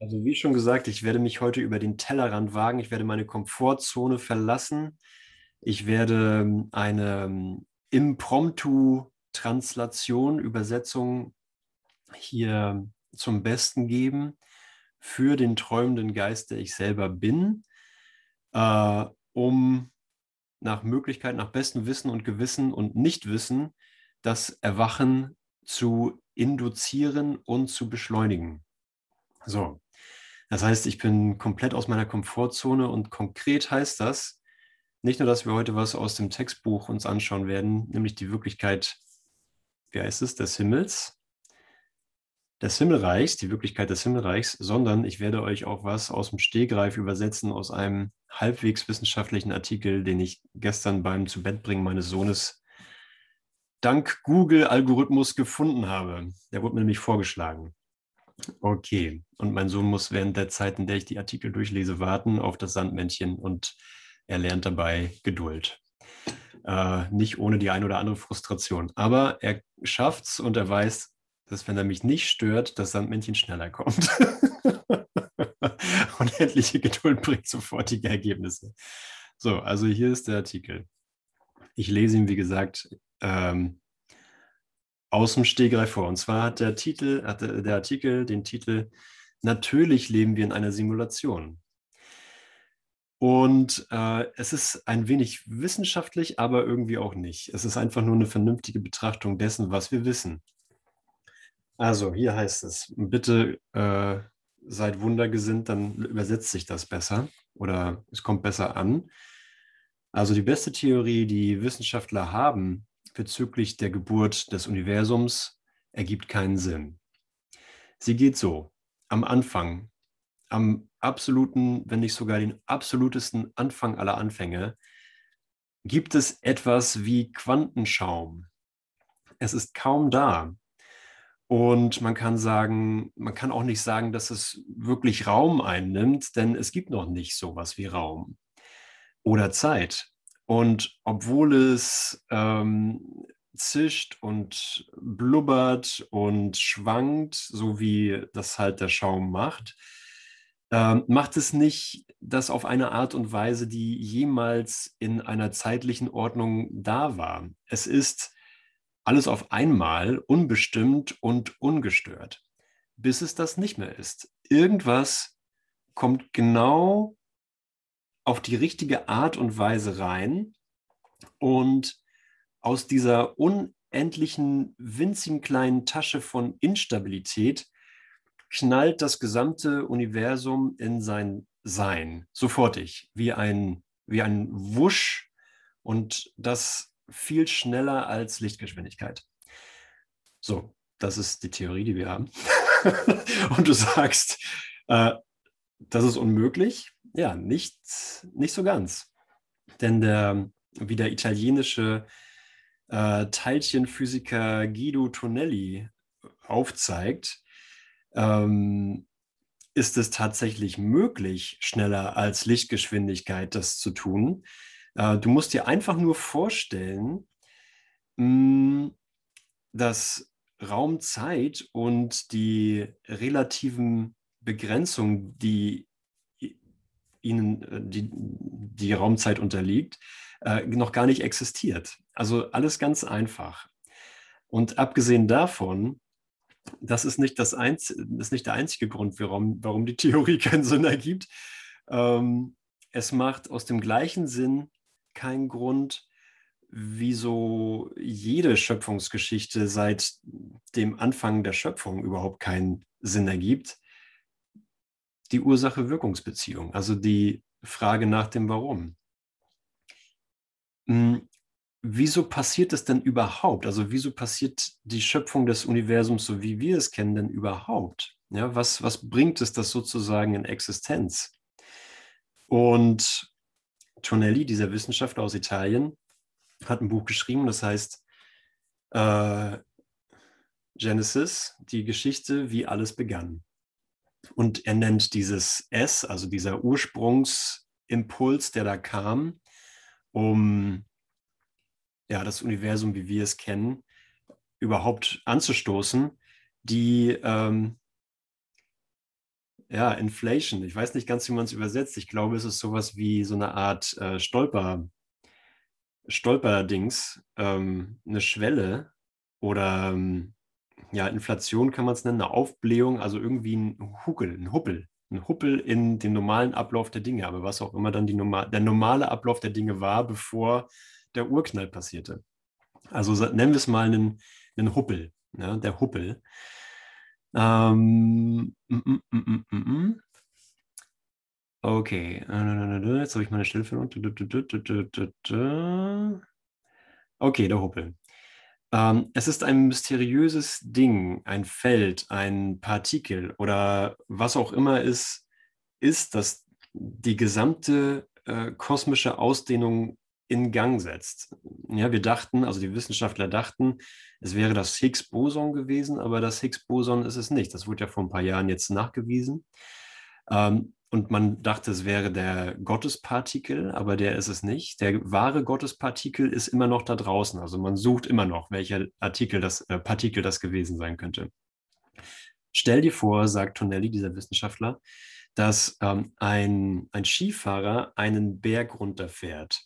Also wie schon gesagt, ich werde mich heute über den Tellerrand wagen. Ich werde meine Komfortzone verlassen. Ich werde ähm, eine ähm, Impromptu-Translation, Übersetzung hier zum Besten geben für den träumenden Geist, der ich selber bin, äh, um nach Möglichkeit, nach bestem Wissen und Gewissen und Nichtwissen das Erwachen zu induzieren und zu beschleunigen. So, das heißt, ich bin komplett aus meiner Komfortzone und konkret heißt das, nicht nur, dass wir heute was aus dem Textbuch uns anschauen werden, nämlich die Wirklichkeit, wie heißt es, des Himmels, des Himmelreichs, die Wirklichkeit des Himmelreichs, sondern ich werde euch auch was aus dem Stehgreif übersetzen aus einem halbwegs wissenschaftlichen Artikel, den ich gestern beim Zubettbringen meines Sohnes dank Google-Algorithmus gefunden habe. Der wurde mir nämlich vorgeschlagen. Okay, und mein Sohn muss während der Zeit, in der ich die Artikel durchlese, warten auf das Sandmännchen und er lernt dabei Geduld. Äh, nicht ohne die ein oder andere Frustration. Aber er schafft es und er weiß, dass wenn er mich nicht stört, das Sandmännchen schneller kommt. Unendliche Geduld bringt sofortige Ergebnisse. So, also hier ist der Artikel. Ich lese ihn, wie gesagt, ähm, aus dem Stegreif vor. Und zwar hat der Titel, hat der Artikel den Titel Natürlich leben wir in einer Simulation. Und äh, es ist ein wenig wissenschaftlich, aber irgendwie auch nicht. Es ist einfach nur eine vernünftige Betrachtung dessen, was wir wissen. Also hier heißt es, bitte äh, seid wundergesinnt, dann übersetzt sich das besser oder es kommt besser an. Also die beste Theorie, die Wissenschaftler haben bezüglich der Geburt des Universums, ergibt keinen Sinn. Sie geht so, am Anfang, am absoluten, wenn nicht sogar den absolutesten Anfang aller Anfänge, gibt es etwas wie Quantenschaum. Es ist kaum da. Und man kann sagen, man kann auch nicht sagen, dass es wirklich Raum einnimmt, denn es gibt noch nicht sowas wie Raum oder Zeit. Und obwohl es ähm, zischt und blubbert und schwankt, so wie das halt der Schaum macht, ähm, macht es nicht das auf eine Art und Weise, die jemals in einer zeitlichen Ordnung da war. Es ist alles auf einmal, unbestimmt und ungestört, bis es das nicht mehr ist. Irgendwas kommt genau auf die richtige Art und Weise rein und aus dieser unendlichen, winzigen kleinen Tasche von Instabilität knallt das gesamte Universum in sein Sein, sofortig, wie ein, wie ein Wusch und das viel schneller als Lichtgeschwindigkeit. So, das ist die Theorie, die wir haben. und du sagst, äh, das ist unmöglich. Ja, nicht, nicht so ganz. Denn der, wie der italienische äh, Teilchenphysiker Guido Tonelli aufzeigt, ähm, ist es tatsächlich möglich, schneller als Lichtgeschwindigkeit das zu tun. Äh, du musst dir einfach nur vorstellen, hm, dass Raumzeit und die relativen Begrenzungen, die ihnen äh, die, die Raumzeit unterliegt, äh, noch gar nicht existiert. Also alles ganz einfach. Und abgesehen davon, das ist nicht, das, Einz das ist nicht der einzige Grund, warum, warum die Theorie keinen Sinn ergibt. Ähm, es macht aus dem gleichen Sinn keinen Grund, wieso jede Schöpfungsgeschichte seit dem Anfang der Schöpfung überhaupt keinen Sinn ergibt. Die Ursache-Wirkungsbeziehung, also die Frage nach dem Warum. Hm, wieso passiert es denn überhaupt? Also wieso passiert die Schöpfung des Universums, so wie wir es kennen, denn überhaupt? Ja, was, was bringt es das sozusagen in Existenz? Und Tonelli, dieser Wissenschaftler aus Italien, hat ein Buch geschrieben, das heißt äh, Genesis, die Geschichte, wie alles begann. Und er nennt dieses S, also dieser Ursprungsimpuls, der da kam, um ja, das Universum, wie wir es kennen, überhaupt anzustoßen, die, ähm, ja, Inflation. Ich weiß nicht ganz, wie man es übersetzt. Ich glaube, es ist sowas wie so eine Art äh, Stolper, Stolperdings, ähm, eine Schwelle oder ähm, ja, Inflation kann man es nennen, eine Aufblähung, also irgendwie ein Huckel, ein Huppel, ein Huppel in den normalen Ablauf der Dinge, aber was auch immer dann die normal, der normale Ablauf der Dinge war, bevor der Urknall passierte. Also nennen wir es mal einen, einen Huppel, ja, der Huppel. Ähm, mm, mm, mm, okay, jetzt habe ich meine Stillführung. Okay, der Huppel. Ähm, es ist ein mysteriöses Ding, ein Feld, ein Partikel oder was auch immer es ist, das die gesamte äh, kosmische Ausdehnung in Gang setzt. Ja, wir dachten, also die Wissenschaftler dachten, es wäre das Higgs-Boson gewesen, aber das Higgs-Boson ist es nicht. Das wurde ja vor ein paar Jahren jetzt nachgewiesen. Ähm, und man dachte, es wäre der Gottespartikel, aber der ist es nicht. Der wahre Gottespartikel ist immer noch da draußen. Also man sucht immer noch, welcher Artikel das, äh, Partikel das gewesen sein könnte. Stell dir vor, sagt Tonelli, dieser Wissenschaftler, dass ähm, ein, ein Skifahrer einen Berg runterfährt.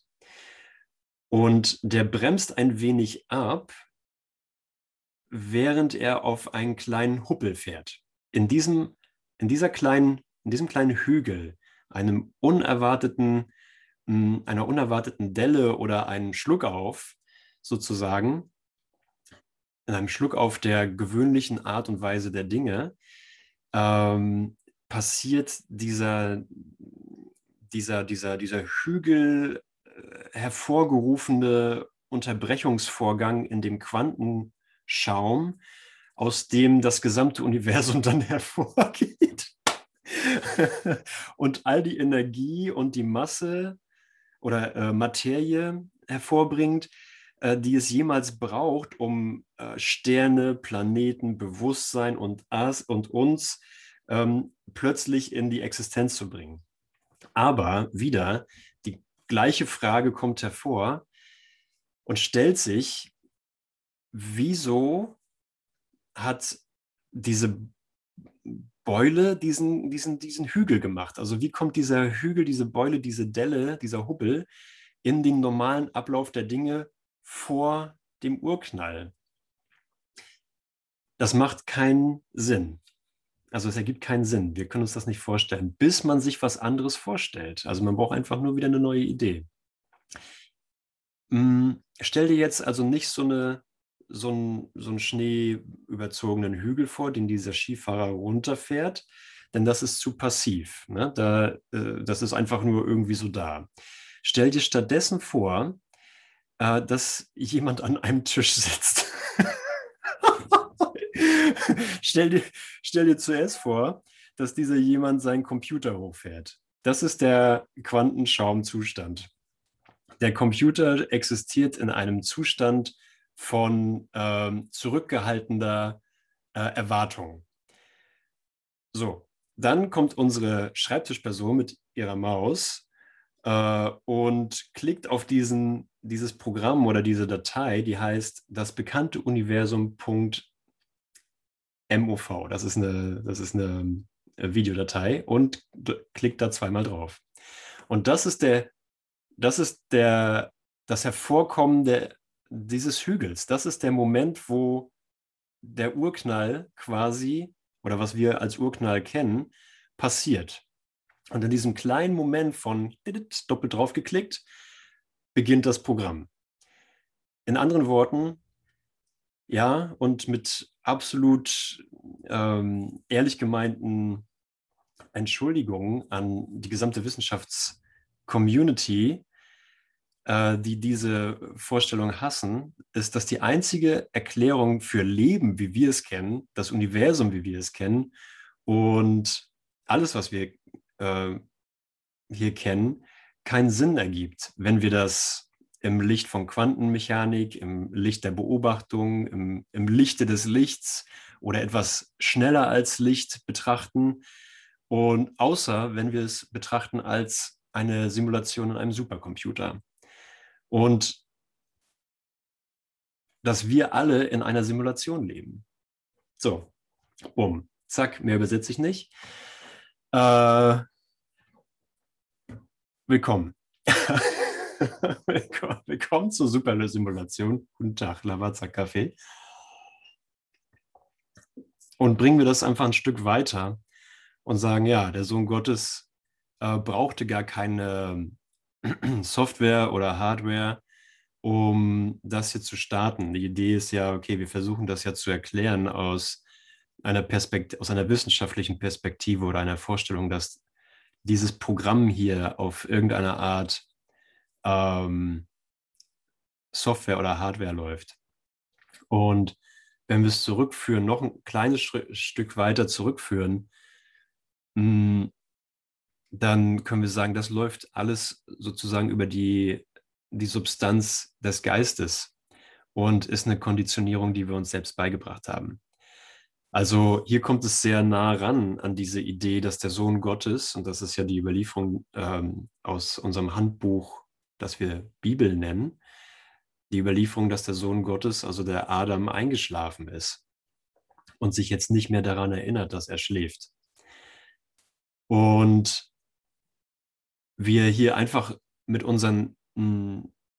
Und der bremst ein wenig ab, während er auf einen kleinen Huppel fährt. In, diesem, in dieser kleinen in diesem kleinen Hügel, einem unerwarteten, hm, einer unerwarteten Delle oder einen Schluckauf sozusagen, in einem Schluckauf der gewöhnlichen Art und Weise der Dinge, ähm, passiert dieser, dieser, dieser, dieser Hügel äh, hervorgerufene Unterbrechungsvorgang in dem Quantenschaum, aus dem das gesamte Universum dann hervorgeht. und all die Energie und die Masse oder äh, Materie hervorbringt, äh, die es jemals braucht, um äh, Sterne, Planeten, Bewusstsein und, as und uns ähm, plötzlich in die Existenz zu bringen. Aber wieder, die gleiche Frage kommt hervor und stellt sich, wieso hat diese Beule diesen, diesen, diesen Hügel gemacht. Also wie kommt dieser Hügel, diese Beule, diese Delle, dieser Hubbel in den normalen Ablauf der Dinge vor dem Urknall? Das macht keinen Sinn. Also es ergibt keinen Sinn. Wir können uns das nicht vorstellen, bis man sich was anderes vorstellt. Also man braucht einfach nur wieder eine neue Idee. Hm, stell dir jetzt also nicht so eine so einen, so einen schneeüberzogenen Hügel vor, den dieser Skifahrer runterfährt, denn das ist zu passiv. Ne? Da, äh, das ist einfach nur irgendwie so da. Stell dir stattdessen vor, äh, dass jemand an einem Tisch sitzt. stell, dir, stell dir zuerst vor, dass dieser jemand seinen Computer hochfährt. Das ist der Quantenschaumzustand. Der Computer existiert in einem Zustand von ähm, zurückgehaltener äh, Erwartung. So, dann kommt unsere Schreibtischperson mit ihrer Maus äh, und klickt auf diesen, dieses Programm oder diese Datei, die heißt das bekannte Universum.mov. Das ist eine, das ist eine äh, Videodatei und klickt da zweimal drauf. Und das ist der, das ist der, das Hervorkommen der dieses Hügels. Das ist der Moment, wo der Urknall quasi, oder was wir als Urknall kennen, passiert. Und in diesem kleinen Moment von doppelt drauf geklickt, beginnt das Programm. In anderen Worten, ja, und mit absolut ähm, ehrlich gemeinten Entschuldigungen an die gesamte Wissenschaftscommunity, äh, die diese Vorstellung hassen, ist, dass die einzige Erklärung für Leben, wie wir es kennen, das Universum, wie wir es kennen und alles, was wir äh, hier kennen, keinen Sinn ergibt, wenn wir das im Licht von Quantenmechanik, im Licht der Beobachtung, im, im Lichte des Lichts oder etwas schneller als Licht betrachten. Und außer wenn wir es betrachten als eine Simulation in einem Supercomputer. Und dass wir alle in einer Simulation leben. So, bumm, zack, mehr übersetze ich nicht. Äh, willkommen. willkommen. Willkommen zur Supersimulation. Guten Tag, Lavazza Kaffee. Und bringen wir das einfach ein Stück weiter und sagen, ja, der Sohn Gottes äh, brauchte gar keine Software oder Hardware, um das hier zu starten. Die Idee ist ja, okay, wir versuchen das ja zu erklären aus einer, Perspekt aus einer wissenschaftlichen Perspektive oder einer Vorstellung, dass dieses Programm hier auf irgendeine Art ähm, Software oder Hardware läuft. Und wenn wir es zurückführen, noch ein kleines Stück weiter zurückführen, hm, dann können wir sagen, das läuft alles sozusagen über die die Substanz des Geistes und ist eine Konditionierung, die wir uns selbst beigebracht haben. Also hier kommt es sehr nah ran an diese Idee, dass der Sohn Gottes, und das ist ja die Überlieferung ähm, aus unserem Handbuch, das wir Bibel nennen, die Überlieferung, dass der Sohn Gottes, also der Adam, eingeschlafen ist und sich jetzt nicht mehr daran erinnert, dass er schläft. Und wir hier einfach mit unseren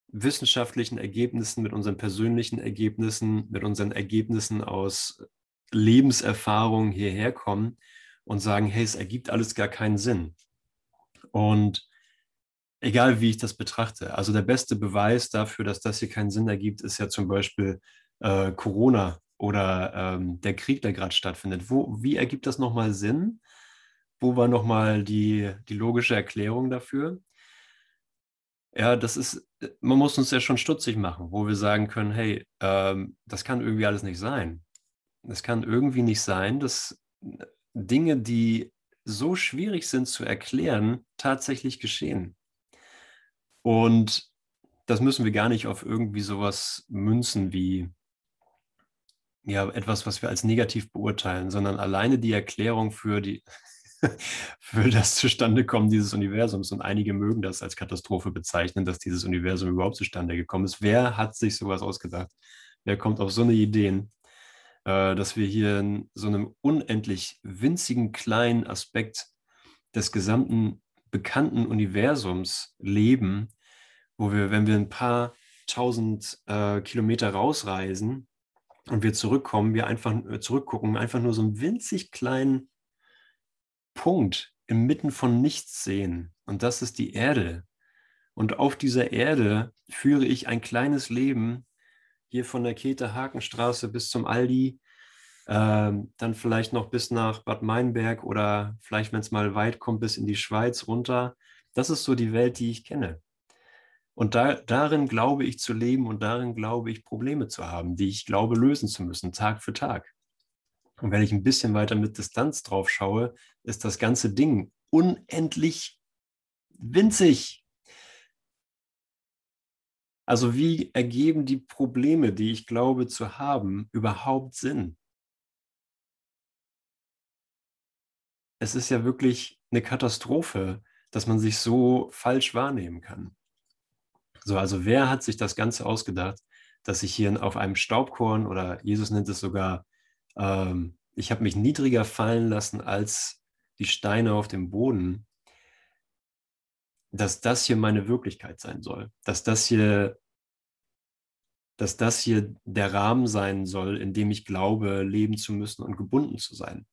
wissenschaftlichen Ergebnissen, mit unseren persönlichen Ergebnissen, mit unseren Ergebnissen aus Lebenserfahrung hierher kommen und sagen, hey, es ergibt alles gar keinen Sinn. Und egal wie ich das betrachte, also der beste Beweis dafür, dass das hier keinen Sinn ergibt, ist ja zum Beispiel äh, Corona oder ähm, der Krieg, der gerade stattfindet. Wo, wie ergibt das nochmal Sinn? Wo war nochmal die, die logische Erklärung dafür? Ja, das ist, äh, man muss uns ja schon stutzig machen, wo wir sagen können, hey, ähm, das kann irgendwie alles nicht sein. Es kann irgendwie nicht sein, dass äh, Dinge, die so schwierig sind zu erklären, tatsächlich geschehen. Und das müssen wir gar nicht auf irgendwie sowas münzen wie ja, etwas, was wir als negativ beurteilen, sondern alleine die Erklärung für die, für das Zustandekommen dieses Universums. Und einige mögen das als Katastrophe bezeichnen, dass dieses Universum überhaupt zustande gekommen ist. Wer hat sich sowas ausgedacht? Wer kommt auf so eine Ideen, äh, dass wir hier in so einem unendlich winzigen kleinen Aspekt des gesamten bekannten Universums leben, wo wir, wenn wir ein paar tausend äh, Kilometer rausreisen und wir zurückkommen, wir einfach äh, zurückgucken, einfach nur so einen winzig kleinen Punkt inmitten von nichts sehen. Und das ist die Erde. Und auf dieser Erde führe ich ein kleines Leben, hier von der Käthe Hakenstraße bis zum Aldi, ähm, dann vielleicht noch bis nach Bad Meinberg oder vielleicht, wenn es mal weit kommt, bis in die Schweiz runter. Das ist so die Welt, die ich kenne. Und da, darin glaube ich zu leben und darin glaube ich Probleme zu haben, die ich glaube lösen zu müssen, Tag für Tag. Und wenn ich ein bisschen weiter mit Distanz drauf schaue, ist das ganze Ding unendlich winzig. Also wie ergeben die Probleme, die ich glaube zu haben, überhaupt Sinn? Es ist ja wirklich eine Katastrophe, dass man sich so falsch wahrnehmen kann. So, also wer hat sich das Ganze ausgedacht, dass ich hier auf einem Staubkorn oder Jesus nennt es sogar ähm, ich habe mich niedriger fallen lassen als die Steine auf dem Boden, dass das hier meine Wirklichkeit sein soll, dass das hier, dass das hier der Rahmen sein soll, in dem ich glaube, leben zu müssen und gebunden zu sein.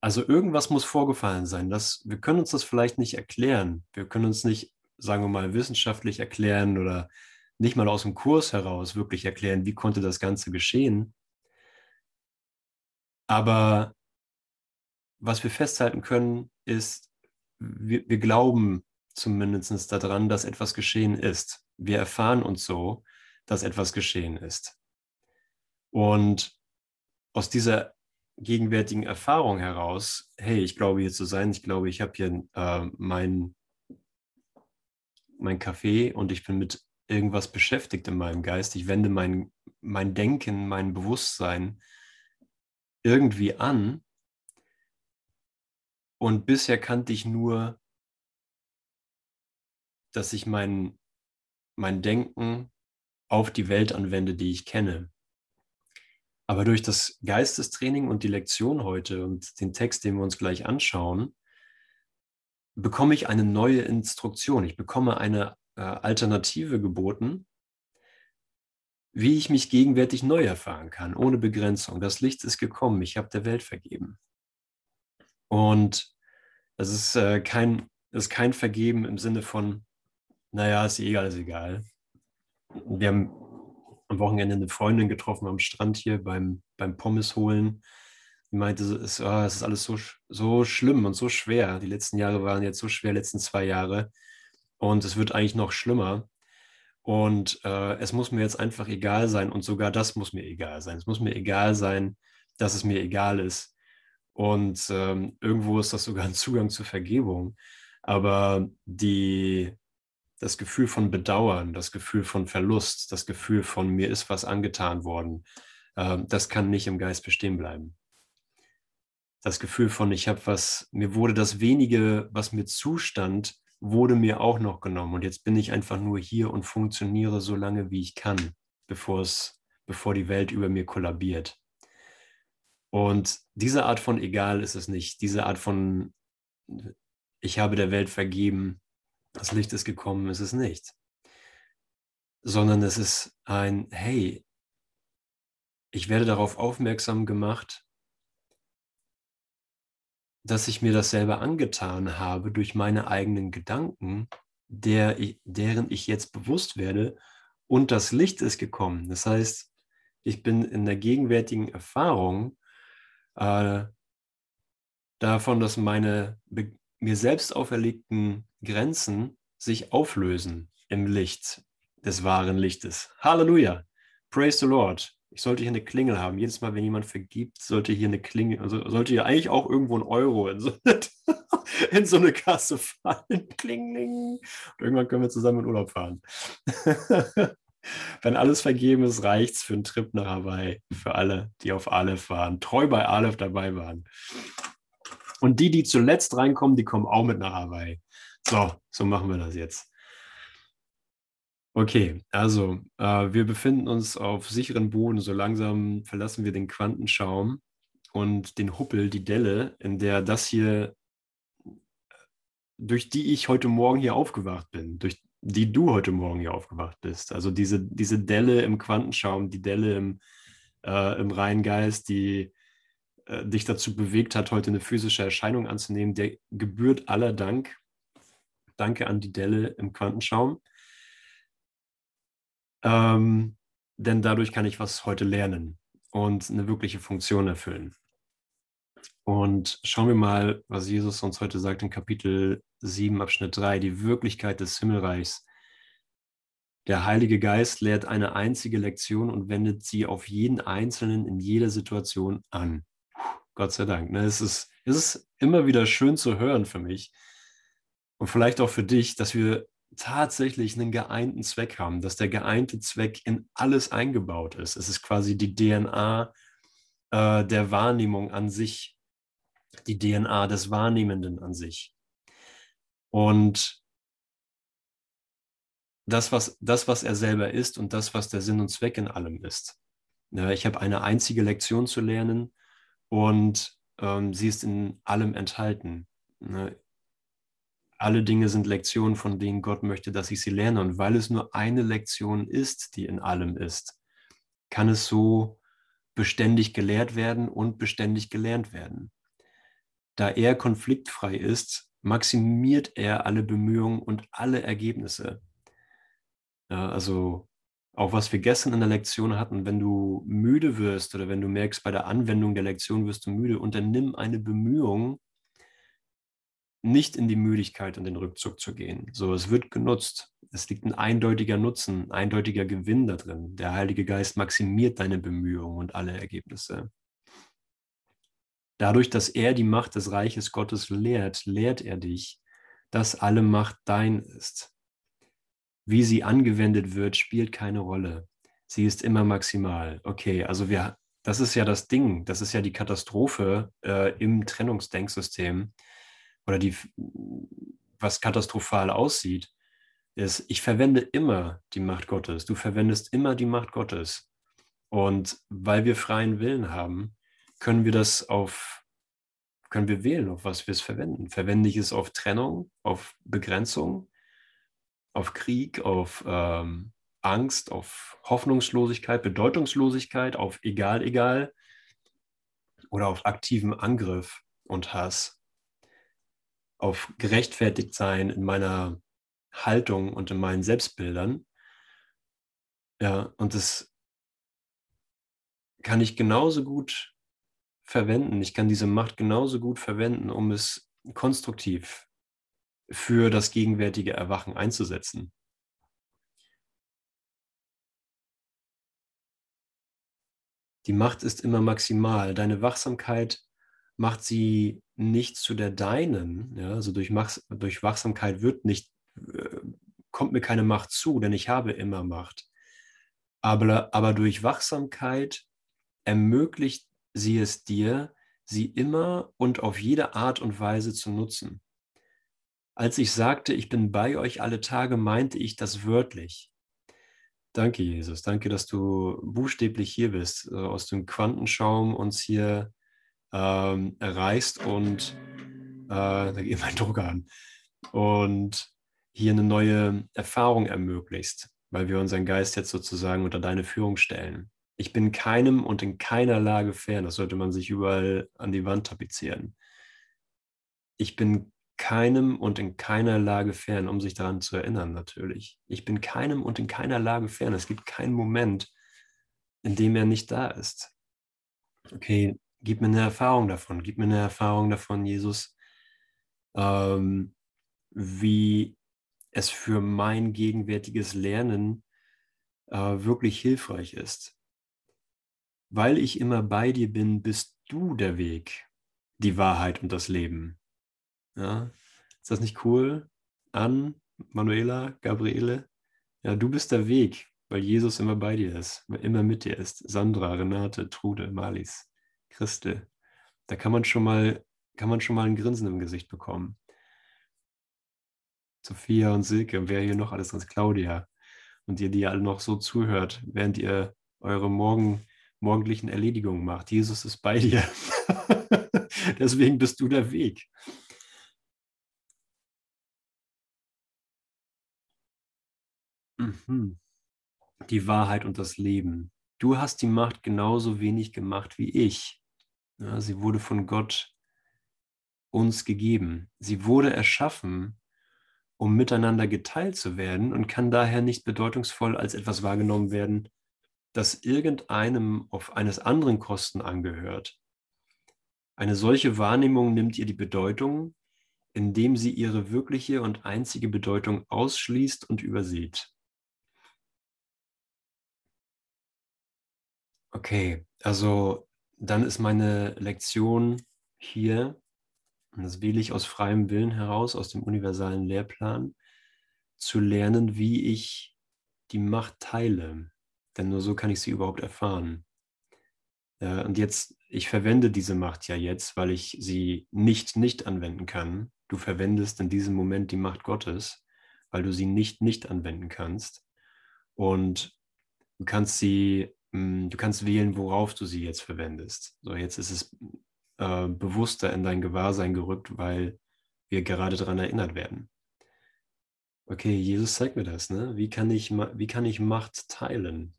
Also irgendwas muss vorgefallen sein. Das, wir können uns das vielleicht nicht erklären. Wir können uns nicht, sagen wir mal, wissenschaftlich erklären oder nicht mal aus dem Kurs heraus wirklich erklären, wie konnte das Ganze geschehen. Aber was wir festhalten können, ist, wir, wir glauben zumindest daran, dass etwas geschehen ist. Wir erfahren uns so, dass etwas geschehen ist. Und aus dieser gegenwärtigen Erfahrung heraus, hey, ich glaube hier zu sein, ich glaube, ich habe hier äh, mein, mein Café und ich bin mit irgendwas beschäftigt in meinem Geist. Ich wende mein, mein Denken, mein Bewusstsein irgendwie an. Und bisher kannte ich nur, dass ich mein, mein Denken auf die Welt anwende, die ich kenne. Aber durch das Geistestraining und die Lektion heute und den Text, den wir uns gleich anschauen, bekomme ich eine neue Instruktion. Ich bekomme eine äh, Alternative geboten, wie ich mich gegenwärtig neu erfahren kann, ohne Begrenzung. Das Licht ist gekommen, ich habe der Welt vergeben. Und es ist, äh, kein, ist kein Vergeben im Sinne von, naja, ist egal, ist egal. Wir haben am Wochenende eine Freundin getroffen am Strand hier beim, beim Pommes holen. Die meinte, es, oh, es ist alles so, so schlimm und so schwer. Die letzten Jahre waren jetzt so schwer, letzten zwei Jahre. Und es wird eigentlich noch schlimmer. Und äh, es muss mir jetzt einfach egal sein. Und sogar das muss mir egal sein. Es muss mir egal sein, dass es mir egal ist. Und ähm, irgendwo ist das sogar ein Zugang zur Vergebung. Aber die, das Gefühl von Bedauern, das Gefühl von Verlust, das Gefühl von mir ist was angetan worden, äh, das kann nicht im Geist bestehen bleiben. Das Gefühl von ich habe was, mir wurde das wenige, was mir zustand, wurde mir auch noch genommen und jetzt bin ich einfach nur hier und funktioniere so lange, wie ich kann, bevor es, bevor die Welt über mir kollabiert. Und diese Art von egal ist es nicht, diese Art von ich habe der Welt vergeben, das Licht ist gekommen, ist es nicht. Sondern es ist ein, hey, ich werde darauf aufmerksam gemacht, dass ich mir das selber angetan habe durch meine eigenen Gedanken, der, deren ich jetzt bewusst werde und das Licht ist gekommen. Das heißt, ich bin in der gegenwärtigen Erfahrung äh, davon, dass meine mir selbst auferlegten Grenzen sich auflösen im Licht des wahren Lichtes. Halleluja! Praise the Lord! Ich sollte hier eine Klingel haben. Jedes Mal, wenn jemand vergibt, sollte hier eine Klingel, also sollte hier eigentlich auch irgendwo ein Euro in so, in so eine Kasse fallen. Klingling. Und irgendwann können wir zusammen in Urlaub fahren. wenn alles vergeben ist, reicht es für einen Trip nach Hawaii. Für alle, die auf Aleph waren, treu bei Aleph dabei waren. Und die, die zuletzt reinkommen, die kommen auch mit nach Hawaii. So, so machen wir das jetzt. Okay, also äh, wir befinden uns auf sicheren Boden. So langsam verlassen wir den Quantenschaum und den Huppel, die Delle, in der das hier, durch die ich heute Morgen hier aufgewacht bin, durch die du heute Morgen hier aufgewacht bist. Also diese, diese Delle im Quantenschaum, die Delle im, äh, im reinen Geist, die äh, dich dazu bewegt hat, heute eine physische Erscheinung anzunehmen, der gebührt aller Dank. Danke an die Delle im Quantenschaum. Ähm, denn dadurch kann ich was heute lernen und eine wirkliche Funktion erfüllen. Und schauen wir mal, was Jesus uns heute sagt in Kapitel 7, Abschnitt 3, die Wirklichkeit des Himmelreichs. Der Heilige Geist lehrt eine einzige Lektion und wendet sie auf jeden Einzelnen in jeder Situation an. Gott sei Dank. Ne? Es, ist, es ist immer wieder schön zu hören für mich und vielleicht auch für dich, dass wir tatsächlich einen geeinten Zweck haben, dass der geeinte Zweck in alles eingebaut ist. Es ist quasi die DNA äh, der Wahrnehmung an sich, die DNA des Wahrnehmenden an sich. Und das was, das, was er selber ist und das, was der Sinn und Zweck in allem ist. Ich habe eine einzige Lektion zu lernen und ähm, sie ist in allem enthalten. Ne? Alle Dinge sind Lektionen, von denen Gott möchte, dass ich sie lerne. Und weil es nur eine Lektion ist, die in allem ist, kann es so beständig gelehrt werden und beständig gelernt werden. Da er konfliktfrei ist, maximiert er alle Bemühungen und alle Ergebnisse. Also auch was wir gestern in der Lektion hatten, wenn du müde wirst oder wenn du merkst, bei der Anwendung der Lektion wirst du müde, unternimm eine Bemühung, nicht in die Müdigkeit und den Rückzug zu gehen. So, es wird genutzt. Es liegt ein eindeutiger Nutzen, ein eindeutiger Gewinn da drin. Der Heilige Geist maximiert deine Bemühungen und alle Ergebnisse. Dadurch, dass er die Macht des Reiches Gottes lehrt, lehrt er dich, dass alle Macht dein ist. Wie sie angewendet wird, spielt keine Rolle. Sie ist immer maximal. Okay, also wir, das ist ja das Ding, das ist ja die Katastrophe äh, im Trennungsdenksystem oder die, was katastrophal aussieht, ist, ich verwende immer die Macht Gottes. Du verwendest immer die Macht Gottes. Und weil wir freien Willen haben, können wir das auf, können wir wählen, auf was wir es verwenden. Verwende ich es auf Trennung, auf Begrenzung, auf Krieg, auf ähm, Angst, auf Hoffnungslosigkeit, Bedeutungslosigkeit, auf egal, egal oder auf aktiven Angriff und Hass, auf gerechtfertigt sein in meiner Haltung und in meinen Selbstbildern. Ja, und das kann ich genauso gut verwenden. Ich kann diese Macht genauso gut verwenden, um es konstruktiv für das gegenwärtige Erwachen einzusetzen. Die Macht ist immer maximal. Deine Wachsamkeit macht sie nicht zu der deinen. Ja? Also durch, durch Wachsamkeit wird nicht, äh, kommt mir keine Macht zu, denn ich habe immer Macht. Aber, aber durch Wachsamkeit ermöglicht sie es dir, sie immer und auf jede Art und Weise zu nutzen. Als ich sagte, ich bin bei euch alle Tage, meinte ich das wörtlich. Danke, Jesus. Danke, dass du buchstäblich hier bist, äh, aus dem Quantenschaum uns hier ähm, erreichst und äh, da geht mein Druck an und hier eine neue Erfahrung ermöglicht, weil wir unseren Geist jetzt sozusagen unter deine Führung stellen. Ich bin keinem und in keiner Lage fern. Das sollte man sich überall an die Wand tapezieren. Ich bin keinem und in keiner Lage fern, um sich daran zu erinnern, natürlich. Ich bin keinem und in keiner Lage fern. Es gibt keinen Moment, in dem er nicht da ist. Okay, gib mir eine Erfahrung davon. Gib mir eine Erfahrung davon, Jesus, ähm, wie es für mein gegenwärtiges Lernen äh, wirklich hilfreich ist. Weil ich immer bei dir bin, bist du der Weg, die Wahrheit und das Leben. Ja? Ist das nicht cool? An, Manuela, Gabriele? Ja, du bist der Weg, weil Jesus immer bei dir ist, immer mit dir ist. Sandra, Renate, Trude, Malis, Christel. Da kann man schon mal, kann man schon mal ein Grinsen im Gesicht bekommen. Sophia und Silke, wer hier noch alles ist, Claudia. Und ihr, die alle noch so zuhört, während ihr eure Morgen, morgendlichen Erledigungen macht. Jesus ist bei dir. Deswegen bist du der Weg. Mhm. Die Wahrheit und das Leben. Du hast die Macht genauso wenig gemacht wie ich. Ja, sie wurde von Gott uns gegeben. Sie wurde erschaffen, um miteinander geteilt zu werden und kann daher nicht bedeutungsvoll als etwas wahrgenommen werden, das irgendeinem auf eines anderen Kosten angehört. Eine solche Wahrnehmung nimmt ihr die Bedeutung, indem sie ihre wirkliche und einzige Bedeutung ausschließt und übersieht. Okay, also dann ist meine Lektion hier, und das wähle ich aus freiem Willen heraus, aus dem universalen Lehrplan, zu lernen, wie ich die Macht teile. Denn nur so kann ich sie überhaupt erfahren. Und jetzt, ich verwende diese Macht ja jetzt, weil ich sie nicht nicht anwenden kann. Du verwendest in diesem Moment die Macht Gottes, weil du sie nicht nicht anwenden kannst. Und du kannst sie du kannst wählen, worauf du sie jetzt verwendest. So, jetzt ist es äh, bewusster in dein Gewahrsein gerückt, weil wir gerade daran erinnert werden. Okay, Jesus zeigt mir das. Ne? Wie, kann ich, wie kann ich Macht teilen?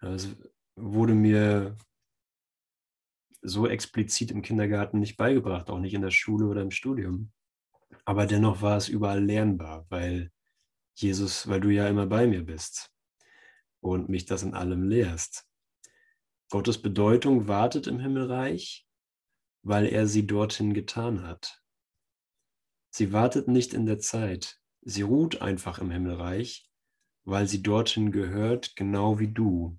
Es wurde mir so explizit im Kindergarten nicht beigebracht, auch nicht in der Schule oder im Studium. Aber dennoch war es überall lernbar, weil Jesus, weil du ja immer bei mir bist und mich das in allem lehrst. Gottes Bedeutung wartet im Himmelreich, weil er sie dorthin getan hat. Sie wartet nicht in der Zeit, sie ruht einfach im Himmelreich, weil sie dorthin gehört, genau wie du.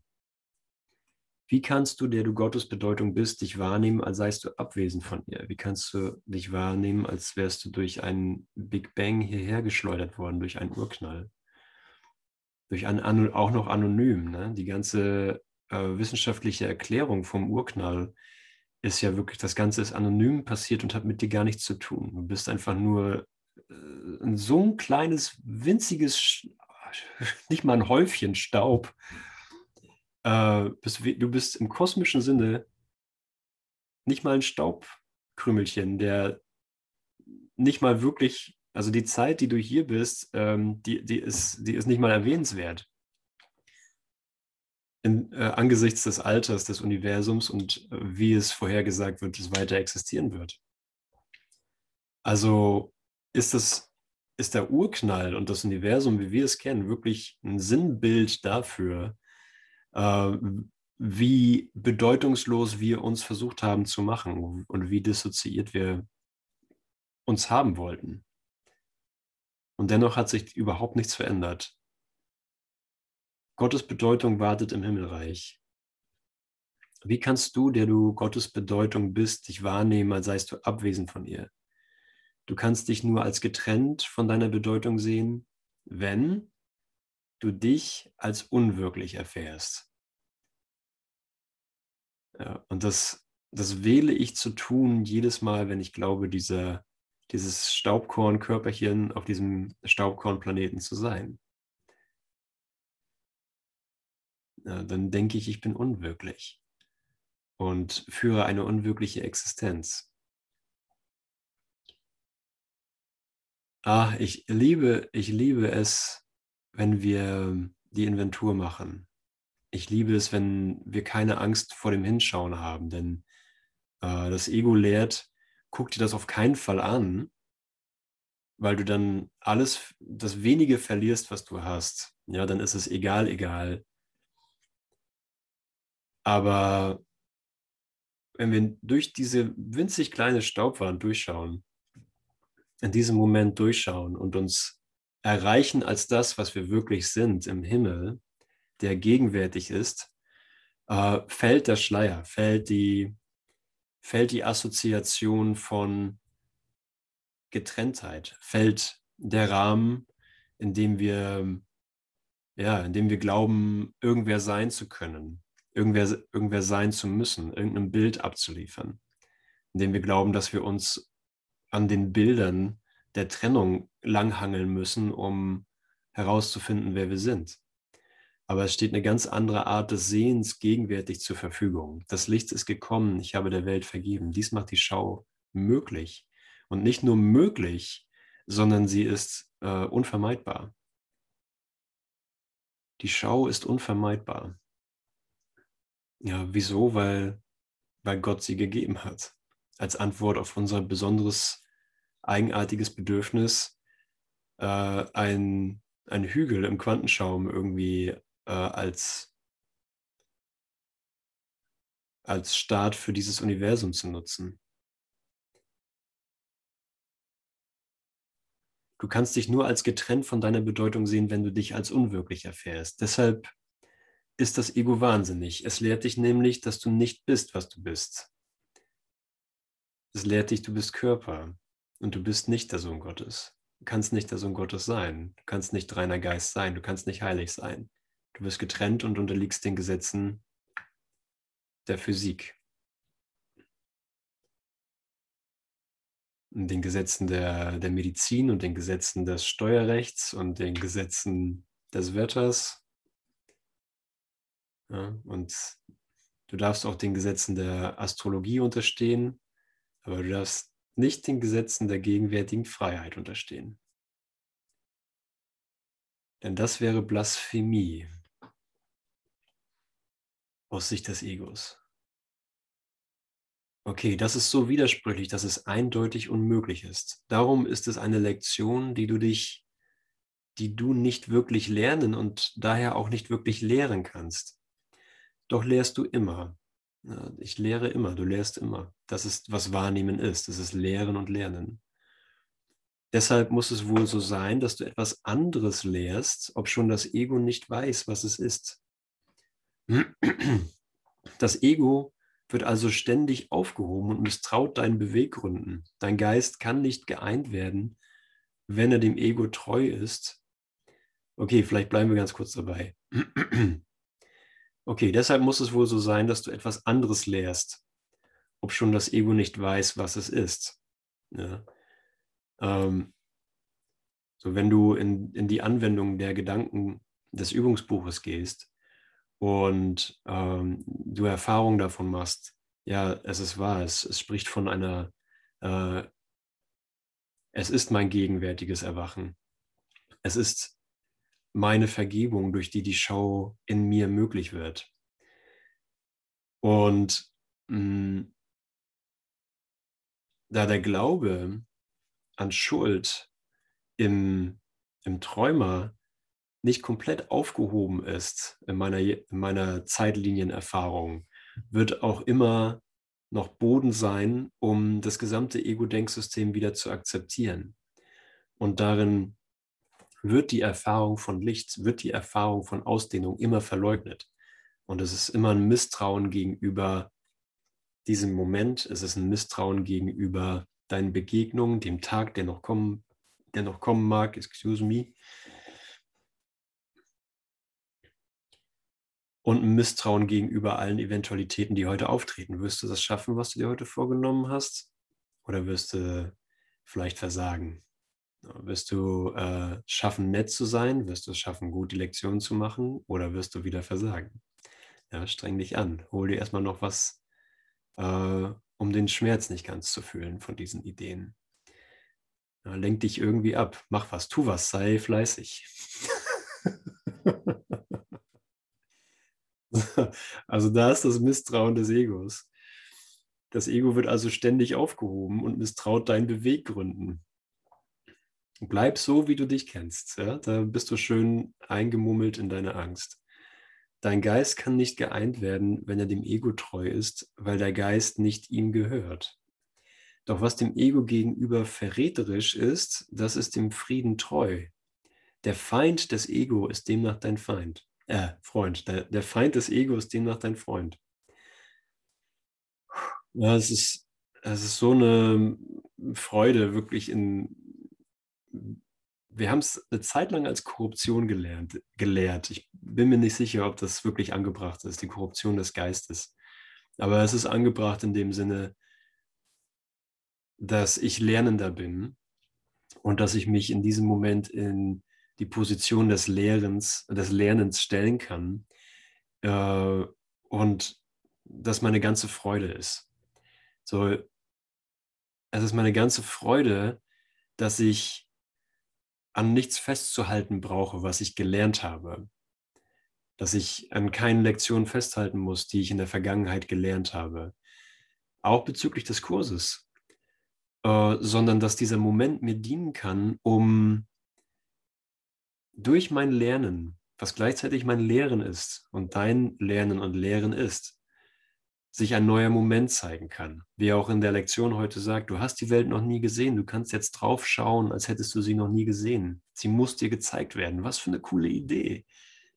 Wie kannst du, der du Gottes Bedeutung bist, dich wahrnehmen, als seist du abwesend von ihr? Wie kannst du dich wahrnehmen, als wärst du durch einen Big Bang hierher geschleudert worden, durch einen Urknall? Durch ein, auch noch anonym. Ne? Die ganze äh, wissenschaftliche Erklärung vom Urknall ist ja wirklich, das Ganze ist anonym passiert und hat mit dir gar nichts zu tun. Du bist einfach nur äh, so ein kleines, winziges, nicht mal ein Häufchen Staub äh, bist, du bist im kosmischen Sinne nicht mal ein Staubkrümelchen, der nicht mal wirklich, also die Zeit, die du hier bist, ähm, die, die, ist, die ist nicht mal erwähnenswert. In, äh, angesichts des Alters des Universums und äh, wie es vorhergesagt wird, es weiter existieren wird. Also ist das ist der Urknall und das Universum, wie wir es kennen, wirklich ein Sinnbild dafür, äh, wie bedeutungslos wir uns versucht haben zu machen und wie dissoziiert wir uns haben wollten. Und dennoch hat sich überhaupt nichts verändert. Gottes Bedeutung wartet im Himmelreich. Wie kannst du, der du Gottes Bedeutung bist, dich wahrnehmen, als seist du abwesend von ihr? Du kannst dich nur als getrennt von deiner Bedeutung sehen, wenn du dich als unwirklich erfährst. Ja, und das, das wähle ich zu tun jedes Mal, wenn ich glaube, dieser, dieses Staubkornkörperchen auf diesem Staubkornplaneten zu sein. Ja, dann denke ich, ich bin unwirklich und führe eine unwirkliche Existenz. Ah, ich liebe, ich liebe es, wenn wir die Inventur machen ich liebe es, wenn wir keine Angst vor dem Hinschauen haben, denn äh, das Ego lehrt, guck dir das auf keinen Fall an, weil du dann alles, das wenige verlierst, was du hast. Ja, dann ist es egal, egal. Aber wenn wir durch diese winzig kleine Staubwand durchschauen, in diesem Moment durchschauen und uns erreichen als das, was wir wirklich sind im Himmel, der gegenwärtig ist, äh, fällt der Schleier, fällt die, fällt die Assoziation von Getrenntheit, fällt der Rahmen, in dem wir, ja, in dem wir glauben, irgendwer sein zu können, irgendwer, irgendwer sein zu müssen, irgendein Bild abzuliefern, in dem wir glauben, dass wir uns an den Bildern der Trennung langhangeln müssen, um herauszufinden, wer wir sind. Aber es steht eine ganz andere Art des Sehens gegenwärtig zur Verfügung. Das Licht ist gekommen, ich habe der Welt vergeben. Dies macht die Schau möglich. Und nicht nur möglich, sondern sie ist äh, unvermeidbar. Die Schau ist unvermeidbar. Ja, wieso? Weil, weil Gott sie gegeben hat. Als Antwort auf unser besonderes, eigenartiges Bedürfnis, äh, ein, ein Hügel im Quantenschaum irgendwie äh, als, als Start für dieses Universum zu nutzen. Du kannst dich nur als getrennt von deiner Bedeutung sehen, wenn du dich als unwirklich erfährst. Deshalb ist das Ego wahnsinnig. Es lehrt dich nämlich, dass du nicht bist, was du bist. Es lehrt dich, du bist Körper und du bist nicht der Sohn Gottes. Du kannst nicht der Sohn Gottes sein. Du kannst nicht reiner Geist sein. Du kannst nicht heilig sein. Du wirst getrennt und unterliegst den Gesetzen der Physik. Den Gesetzen der, der Medizin und den Gesetzen des Steuerrechts und den Gesetzen des Wetters. Ja, und du darfst auch den Gesetzen der Astrologie unterstehen, aber du darfst nicht den Gesetzen der gegenwärtigen Freiheit unterstehen. Denn das wäre Blasphemie aus Sicht des Egos. Okay, das ist so widersprüchlich, dass es eindeutig unmöglich ist. Darum ist es eine Lektion, die du dich, die du nicht wirklich lernen und daher auch nicht wirklich lehren kannst. Doch lehrst du immer. Ich lehre immer, du lehrst immer. Das ist, was Wahrnehmen ist. Das ist Lehren und Lernen. Deshalb muss es wohl so sein, dass du etwas anderes lehrst, ob schon das Ego nicht weiß, was es ist. Das Ego wird also ständig aufgehoben und misstraut deinen Beweggründen. Dein Geist kann nicht geeint werden, wenn er dem Ego treu ist. Okay, vielleicht bleiben wir ganz kurz dabei. Okay, deshalb muss es wohl so sein, dass du etwas anderes lehrst, ob schon das Ego nicht weiß, was es ist. Ja. Ähm, so, wenn du in, in die Anwendung der Gedanken des Übungsbuches gehst, und ähm, du Erfahrung davon machst, ja, es ist wahr, es, es spricht von einer, äh, es ist mein gegenwärtiges Erwachen. Es ist meine Vergebung, durch die die Schau in mir möglich wird. Und mh, mm, da der Glaube an Schuld im, im Träumer nicht komplett aufgehoben ist in meiner, in meiner Zeitlinienerfahrung, wird auch immer noch Boden sein, um das gesamte Ego-Denksystem wieder zu akzeptieren. Und darin wird die Erfahrung von Licht, wird die Erfahrung von Ausdehnung immer verleugnet. Und es ist immer ein Misstrauen gegenüber diesem Moment, es ist ein Misstrauen gegenüber deinen Begegnungen, dem Tag, der noch kommen, der noch kommen mag, excuse me. Und ein Misstrauen gegenüber allen Eventualitäten, die heute auftreten. Wirst du das schaffen, was du dir heute vorgenommen hast? Oder wirst du vielleicht versagen? Wirst du äh, schaffen, nett zu sein? Wirst du es schaffen, gut die Lektion zu machen? Oder wirst du wieder versagen? Ja, streng dich an. Hol dir erstmal noch was, äh, um den Schmerz nicht ganz zu fühlen von diesen Ideen. Ja, lenk dich irgendwie ab. Mach was, tu was, sei fleißig. also da ist das Misstrauen des Egos. Das Ego wird also ständig aufgehoben und misstraut deinen Beweggründen. Bleib so, wie du dich kennst. Ja? Da bist du schön eingemummelt in deine Angst. Dein Geist kann nicht geeint werden, wenn er dem Ego treu ist, weil der Geist nicht ihm gehört. Doch was dem Ego gegenüber verräterisch ist, das ist dem Frieden treu. Der Feind des Ego ist demnach dein Feind. Äh, Freund. Der, der Feind des Ego ist demnach dein Freund. Ja, es ist, es ist so eine Freude, wirklich in, wir haben es eine Zeit lang als Korruption gelernt, gelehrt. Ich bin mir nicht sicher, ob das wirklich angebracht ist, die Korruption des Geistes. Aber es ist angebracht in dem Sinne, dass ich Lernender bin und dass ich mich in diesem Moment in die Position des Lehrens, des Lernens stellen kann äh, und dass meine ganze Freude ist. So, es ist meine ganze Freude, dass ich an nichts festzuhalten brauche, was ich gelernt habe. Dass ich an keinen Lektionen festhalten muss, die ich in der Vergangenheit gelernt habe. Auch bezüglich des Kurses. Äh, sondern dass dieser Moment mir dienen kann, um durch mein Lernen, was gleichzeitig mein Lehren ist und dein Lernen und Lehren ist, sich ein neuer Moment zeigen kann. Wie er auch in der Lektion heute sagt, du hast die Welt noch nie gesehen, du kannst jetzt drauf schauen, als hättest du sie noch nie gesehen. Sie muss dir gezeigt werden. Was für eine coole Idee.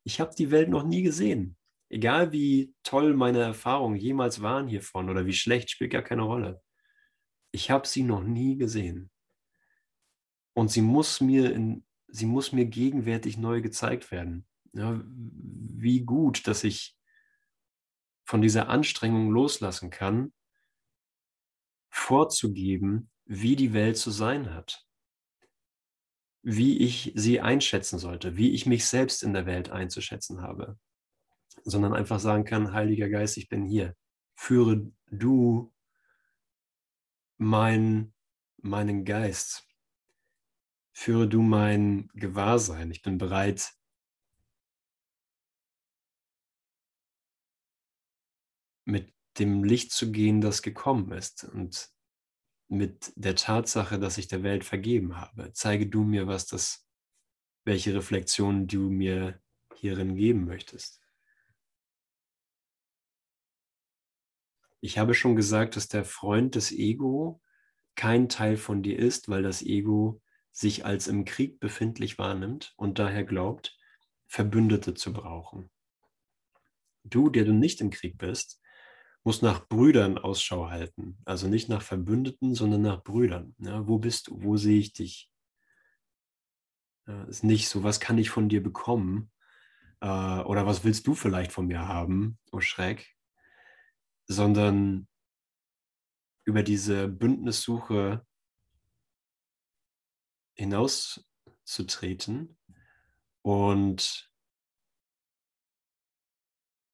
Ich habe die Welt noch nie gesehen. Egal wie toll meine Erfahrungen jemals waren hiervon oder wie schlecht, spielt gar keine Rolle. Ich habe sie noch nie gesehen. Und sie muss mir in, sie muss mir gegenwärtig neu gezeigt werden. Ja, wie gut, dass ich von dieser Anstrengung loslassen kann, vorzugeben, wie die Welt zu sein hat, wie ich sie einschätzen sollte, wie ich mich selbst in der Welt einzuschätzen habe, sondern einfach sagen kann, Heiliger Geist, ich bin hier, führe du mein, meinen Geist, führe du mein Gewahrsein, ich bin bereit, mit dem Licht zu gehen, das gekommen ist und mit der Tatsache, dass ich der Welt vergeben habe. Zeige du mir, was das, welche Reflexionen du mir hierin geben möchtest. Ich habe schon gesagt, dass der Freund des Ego kein Teil von dir ist, weil das Ego sich als im Krieg befindlich wahrnimmt und daher glaubt, Verbündete zu brauchen. Du, der du nicht im Krieg bist, muss nach Brüdern Ausschau halten. Also nicht nach Verbündeten, sondern nach Brüdern. Ja, wo bist du? Wo sehe ich dich? Ja, ist nicht so, was kann ich von dir bekommen? Äh, oder was willst du vielleicht von mir haben, oh Schreck? Sondern über diese Bündnissuche hinauszutreten und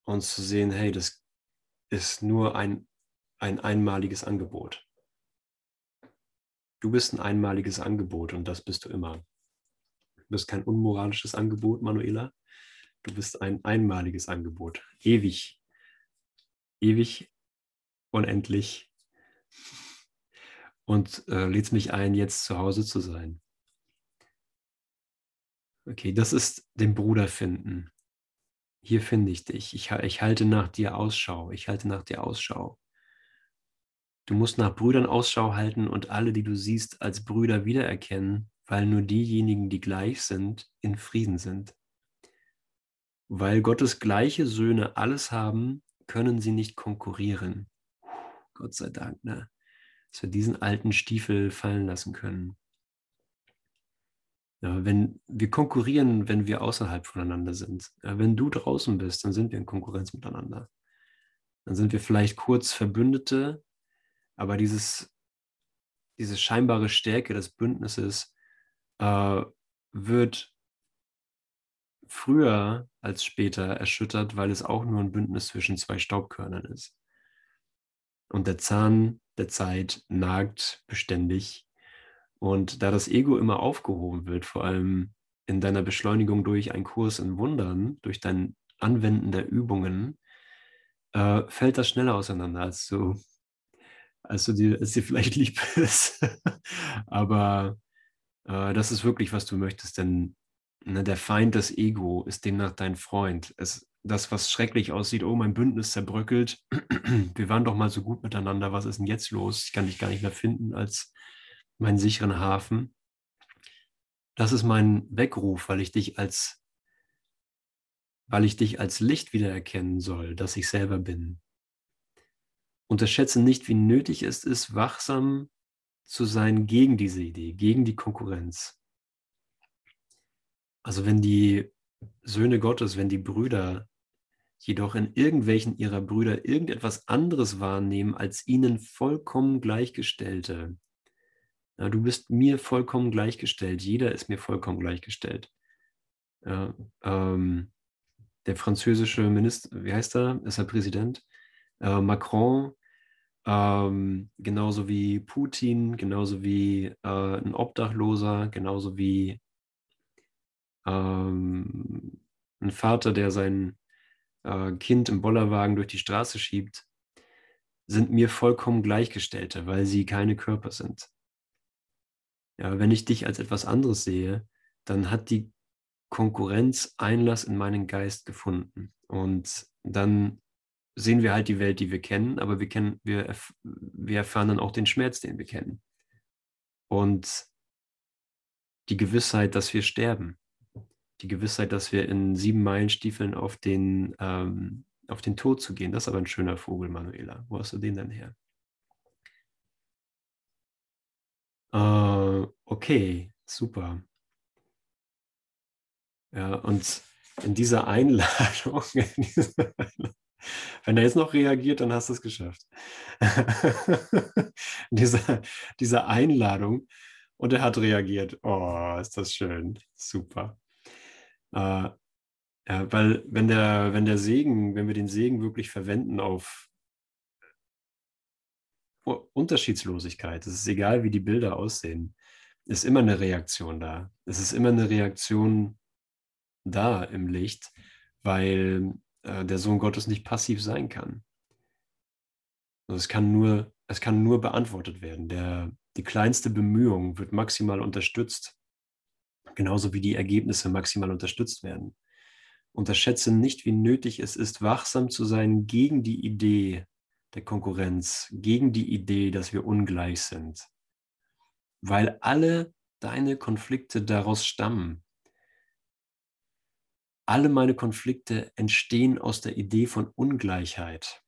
und zu sehen, hey, das ist nur ein, ein einmaliges Angebot. Du bist ein einmaliges Angebot und das bist du immer. Du bist kein unmoralisches Angebot, Manuela. Du bist ein einmaliges Angebot. Ewig. Ewig, unendlich. Und äh, lädst mich ein, jetzt zu Hause zu sein. Okay, das ist den Bruder finden. Hier finde ich dich. Ich, ich halte nach dir Ausschau. Ich halte nach dir Ausschau. Du musst nach Brüdern Ausschau halten und alle, die du siehst, als Brüder wiedererkennen, weil nur diejenigen, die gleich sind, in Frieden sind. Weil Gottes gleiche Söhne alles haben, können sie nicht konkurrieren. Gott sei Dank, ne? dass wir diesen alten Stiefel fallen lassen können. Ja, wenn wir konkurrieren, wenn wir außerhalb voneinander sind. Ja, wenn du draußen bist, dann sind wir in Konkurrenz miteinander. Dann sind wir vielleicht kurz Verbündete, aber dieses, diese scheinbare Stärke des Bündnisses äh, wird früher als später erschüttert, weil es auch nur ein Bündnis zwischen zwei Staubkörnern ist. Und der Zahn der Zeit nagt beständig. Und da das Ego immer aufgehoben wird, vor allem in deiner Beschleunigung durch einen Kurs in Wundern, durch dein Anwenden der Übungen, äh, fällt das schneller auseinander, als du, als du dir, als dir vielleicht lieb ist. Aber äh, das ist wirklich, was du möchtest, denn ne, der Feind des Ego ist demnach dein Freund. Es, das, was schrecklich aussieht, oh, mein Bündnis zerbröckelt, wir waren doch mal so gut miteinander, was ist denn jetzt los? Ich kann dich gar nicht mehr finden als meinen sicheren Hafen. Das ist mein Weckruf, weil ich dich als, weil ich dich als Licht wiedererkennen soll, dass ich selber bin. Unterschätze nicht, wie nötig es ist, wachsam zu sein gegen diese Idee, gegen die Konkurrenz. Also wenn die Söhne Gottes, wenn die Brüder jedoch in irgendwelchen ihrer Brüder irgendetwas anderes wahrnehmen als ihnen vollkommen Gleichgestellte. Ja, du bist mir vollkommen gleichgestellt, jeder ist mir vollkommen gleichgestellt. Ja, ähm, der französische Minister, wie heißt er? Ist er Präsident? Äh, Macron, ähm, genauso wie Putin, genauso wie äh, ein Obdachloser, genauso wie ähm, ein Vater, der sein äh, Kind im Bollerwagen durch die Straße schiebt, sind mir vollkommen Gleichgestellte, weil sie keine Körper sind. Ja, wenn ich dich als etwas anderes sehe, dann hat die Konkurrenz Einlass in meinen Geist gefunden. Und dann sehen wir halt die Welt, die wir kennen, aber wir, kennen, wir, erf wir erfahren dann auch den Schmerz, den wir kennen. Und die Gewissheit, dass wir sterben die Gewissheit, dass wir in sieben Meilenstiefeln auf den, ähm, auf den Tod zu gehen. Das ist aber ein schöner Vogel, Manuela. Wo hast du den denn her? Äh, okay, super. Ja, und in dieser Einladung, in dieser wenn er jetzt noch reagiert, dann hast du es geschafft. diese, diese Einladung und er hat reagiert. Oh, ist das schön. Super. Äh, ja, weil wenn der, wenn der Segen, wenn wir den Segen wirklich verwenden auf Unterschiedslosigkeit, es ist egal, wie die Bilder aussehen, ist immer eine Reaktion da. Es ist immer eine Reaktion da im Licht, weil äh, der Sohn Gottes nicht passiv sein kann. Also es kann nur, es kann nur beantwortet werden. Der, die kleinste Bemühung wird maximal unterstützt genauso wie die Ergebnisse maximal unterstützt werden. Unterschätze nicht, wie nötig es ist, wachsam zu sein gegen die Idee der Konkurrenz, gegen die Idee, dass wir ungleich sind, weil alle deine Konflikte daraus stammen. Alle meine Konflikte entstehen aus der Idee von Ungleichheit.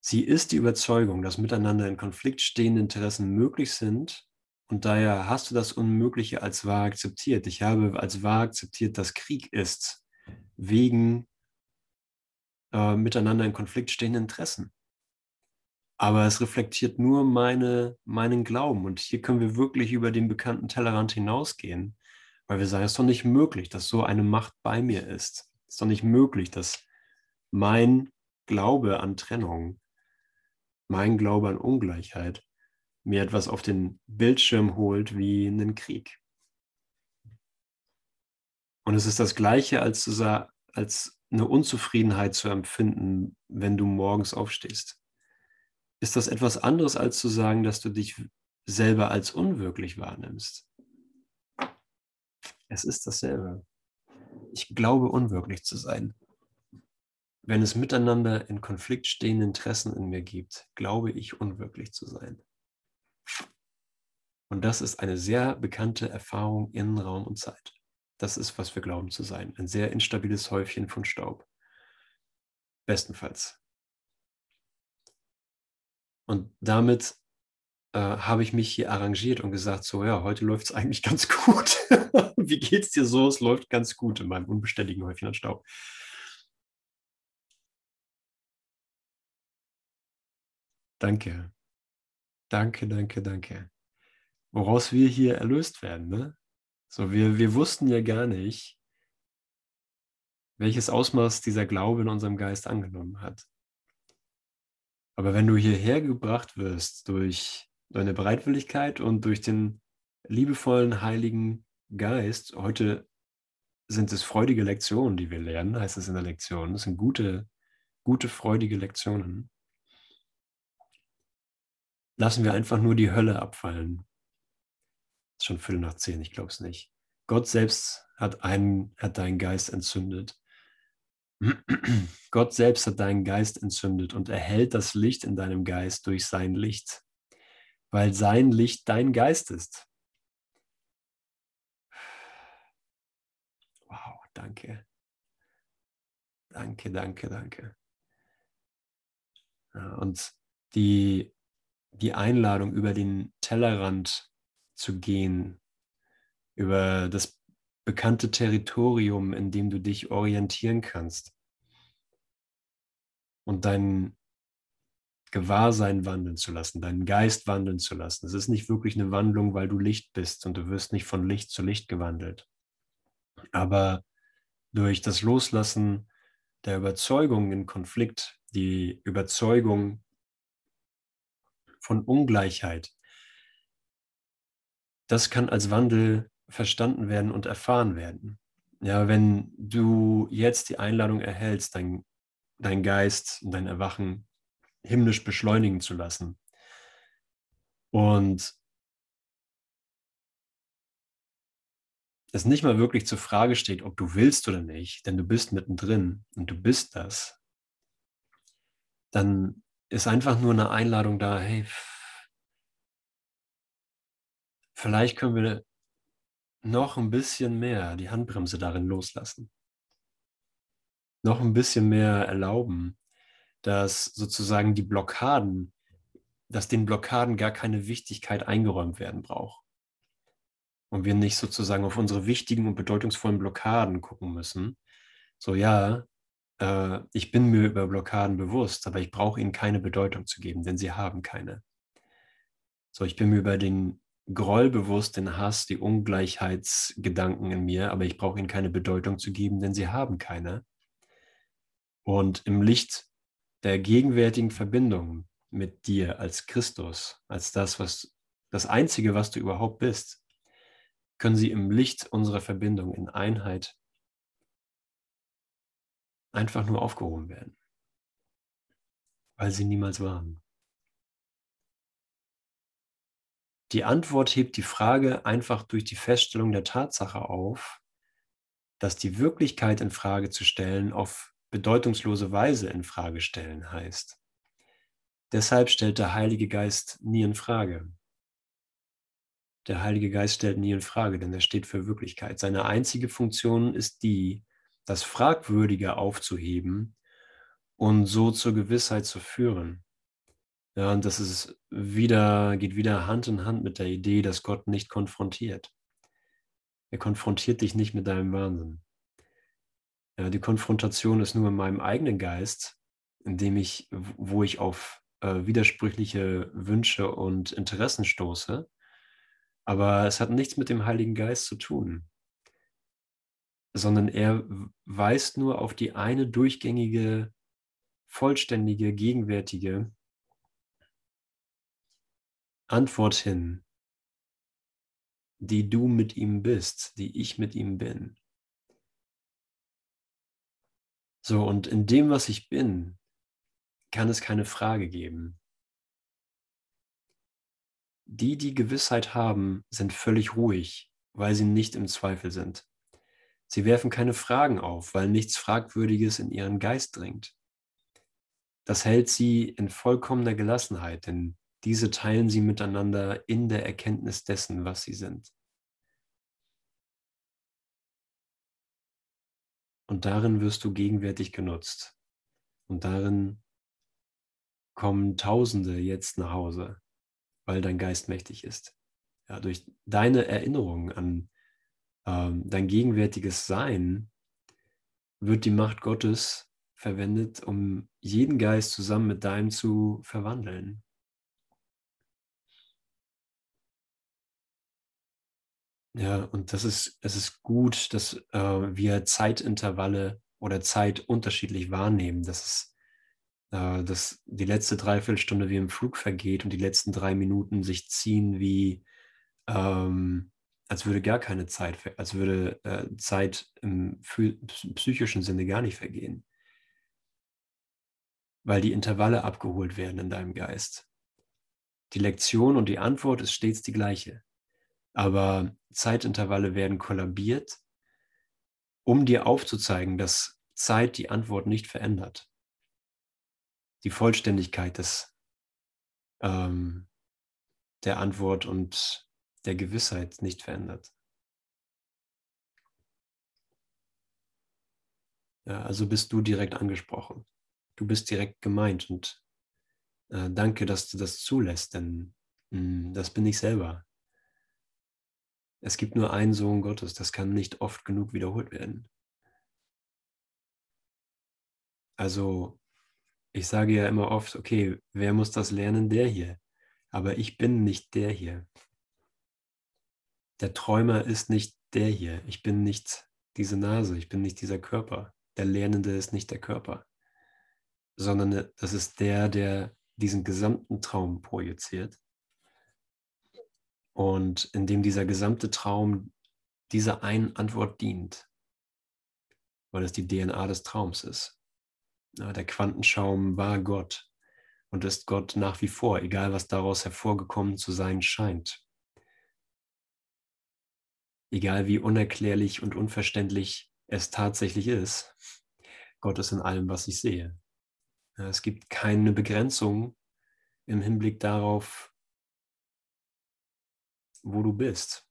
Sie ist die Überzeugung, dass miteinander in Konflikt stehende Interessen möglich sind und daher hast du das Unmögliche als wahr akzeptiert. Ich habe als wahr akzeptiert, dass Krieg ist, wegen äh, miteinander in Konflikt stehenden Interessen. Aber es reflektiert nur meine, meinen Glauben. Und hier können wir wirklich über den bekannten Tellerrand hinausgehen Weil wir sagen, es ist doch nicht möglich, dass so eine Macht bei mir ist. Es ist doch nicht möglich, dass mein Glaube an Trennung, mein Glaube an Ungleichheit mir etwas auf den Bildschirm holt wie einen Krieg. Und es ist das Gleiche, als, zu, als eine Unzufriedenheit zu empfinden, wenn du morgens aufstehst. Ist das etwas anderes, als zu sagen, dass du dich selber als unwirklich wahrnimmst? Es ist dasselbe. Ich glaube, unwirklich zu sein. Wenn es miteinander in Konflikt stehende Interessen in mir gibt, glaube ich, unwirklich zu sein. Und das ist eine sehr bekannte Erfahrung in Raum und Zeit. Das ist, was wir glauben zu sein. Ein sehr instabiles Häufchen von Staub. Bestenfalls. Und damit äh, habe ich mich hier arrangiert und gesagt, so ja, heute läuft es eigentlich ganz gut. Wie geht es dir so? Es läuft ganz gut in meinem unbeständigen Häufchen an Staub. Danke. Danke, danke, danke. Woraus wir hier erlöst werden, ne? So, wir, wir wussten ja gar nicht, welches Ausmaß dieser Glaube in unserem Geist angenommen hat. Aber wenn du hierher gebracht wirst durch deine Bereitwilligkeit und durch den liebevollen Heiligen Geist, heute sind es freudige Lektionen, die wir lernen, heißt es in der Lektion. Das sind gute, gute, freudige Lektionen. Lassen wir einfach nur die Hölle abfallen. Ist schon Viertel nach zehn, ich glaube es nicht. Gott selbst hat, einen, hat deinen Geist entzündet. Gott selbst hat deinen Geist entzündet und erhält das Licht in deinem Geist durch sein Licht, weil sein Licht dein Geist ist. Wow, danke. Danke, danke, danke. und die, die Einladung, über den Tellerrand zu gehen, über das bekannte Territorium, in dem du dich orientieren kannst und dein Gewahrsein wandeln zu lassen, deinen Geist wandeln zu lassen. Es ist nicht wirklich eine Wandlung, weil du Licht bist und du wirst nicht von Licht zu Licht gewandelt. Aber durch das Loslassen der Überzeugung in Konflikt, die Überzeugung von Ungleichheit, das kann als Wandel verstanden werden und erfahren werden. Ja, wenn du jetzt die Einladung erhältst, dein, dein Geist und dein Erwachen himmlisch beschleunigen zu lassen und es nicht mal wirklich zur Frage steht, ob du willst oder nicht, denn du bist mittendrin und du bist das, dann ist einfach nur eine Einladung da, hey, vielleicht können wir noch ein bisschen mehr die Handbremse darin loslassen. Noch ein bisschen mehr erlauben, dass sozusagen die Blockaden, dass den Blockaden gar keine Wichtigkeit eingeräumt werden braucht. Und wir nicht sozusagen auf unsere wichtigen und bedeutungsvollen Blockaden gucken müssen. So, ja, äh, ich bin mir über Blockaden bewusst, aber ich brauche ihnen keine Bedeutung zu geben, denn sie haben keine. So, ich bin mir über den Groll bewusst, den Hass, die Ungleichheitsgedanken in mir, aber ich brauche ihnen keine Bedeutung zu geben, denn sie haben keine. Und im Licht der gegenwärtigen Verbindung mit dir als Christus, als das, was das Einzige, was du überhaupt bist, können sie im Licht unserer Verbindung in Einheit einfach nur aufgehoben werden, weil sie niemals waren. Die Antwort hebt die Frage einfach durch die Feststellung der Tatsache auf, dass die Wirklichkeit in Frage zu stellen auf bedeutungslose Weise in Frage stellen heißt. Deshalb stellt der Heilige Geist nie in Frage. Der Heilige Geist stellt nie in Frage, denn er steht für Wirklichkeit. Seine einzige Funktion ist die, das Fragwürdige aufzuheben und so zur Gewissheit zu führen. Ja, und das ist wieder, geht wieder Hand in Hand mit der Idee, dass Gott nicht konfrontiert. Er konfrontiert dich nicht mit deinem Wahnsinn. Ja, die Konfrontation ist nur in meinem eigenen Geist, in dem ich, wo ich auf äh, widersprüchliche Wünsche und Interessen stoße. Aber es hat nichts mit dem Heiligen Geist zu tun. sondern er weist nur auf die eine durchgängige, vollständige, gegenwärtige Antwort hin, die du mit ihm bist, die ich mit ihm bin. So, und in dem, was ich bin, kann es keine Frage geben. Die, die Gewissheit haben, sind völlig ruhig, weil sie nicht im Zweifel sind. Sie werfen keine Fragen auf, weil nichts Fragwürdiges in ihren Geist dringt. Das hält sie in vollkommener Gelassenheit, denn diese teilen sie miteinander in der Erkenntnis dessen, was sie sind. Und darin wirst du gegenwärtig genutzt. Und darin kommen Tausende jetzt nach Hause, weil dein Geist mächtig ist. Ja, durch deine Erinnerung an ähm, dein gegenwärtiges Sein wird die Macht Gottes verwendet, um jeden Geist zusammen mit deinem zu verwandeln. Ja, und das ist, es ist gut, dass äh, wir Zeitintervalle oder Zeit unterschiedlich wahrnehmen. Dass, es, äh, dass die letzte Dreiviertelstunde wie im Flug vergeht und die letzten drei Minuten sich ziehen wie, ähm, als würde gar keine Zeit, als würde äh, Zeit im psychischen Sinne gar nicht vergehen. Weil die Intervalle abgeholt werden in deinem Geist. Die Lektion und die Antwort ist stets die gleiche aber Zeitintervalle werden kollabiert, um dir aufzuzeigen, dass Zeit die Antwort nicht verändert. Die Vollständigkeit des, ähm, der Antwort und der Gewissheit nicht verändert. Ja, also bist du direkt angesprochen. Du bist direkt gemeint und äh, danke, dass du das zulässt, denn mh, hm, das bin ich selber. Es gibt nur einen Sohn Gottes, das kann nicht oft genug wiederholt werden. Also ich sage ja immer oft, okay, wer muss das lernen? Der hier. Aber ich bin nicht der hier. Der Träumer ist nicht der hier. Ich bin nicht diese Nase, ich bin nicht dieser Körper. Der Lernende ist nicht der Körper, sondern das ist der, der diesen gesamten Traum projiziert und in dem dieser gesamte Traum dieser einen Antwort dient, weil es die DNA des Traums ist. Ja, der Quantenschaum war Gott und ist Gott nach wie vor, egal was daraus hervorgekommen zu sein scheint. Egal wie unerklärlich und unverständlich es tatsächlich ist, Gott ist in allem, was ich sehe. Es gibt keine Begrenzung im Hinblick darauf, wo du bist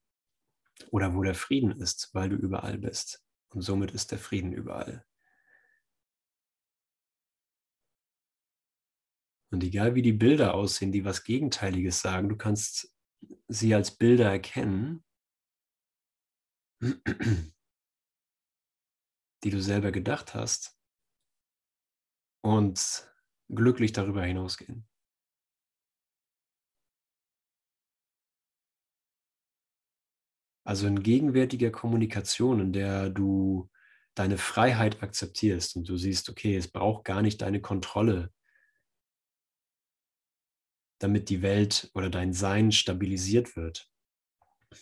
oder wo der Frieden ist, weil du überall bist. Und somit ist der Frieden überall. Und egal wie die Bilder aussehen, die was Gegenteiliges sagen, du kannst sie als Bilder erkennen, die du selber gedacht hast und glücklich darüber hinausgehen. Also in gegenwärtiger Kommunikation, in der du deine Freiheit akzeptierst und du siehst, okay, es braucht gar nicht deine Kontrolle, damit die Welt oder dein Sein stabilisiert wird,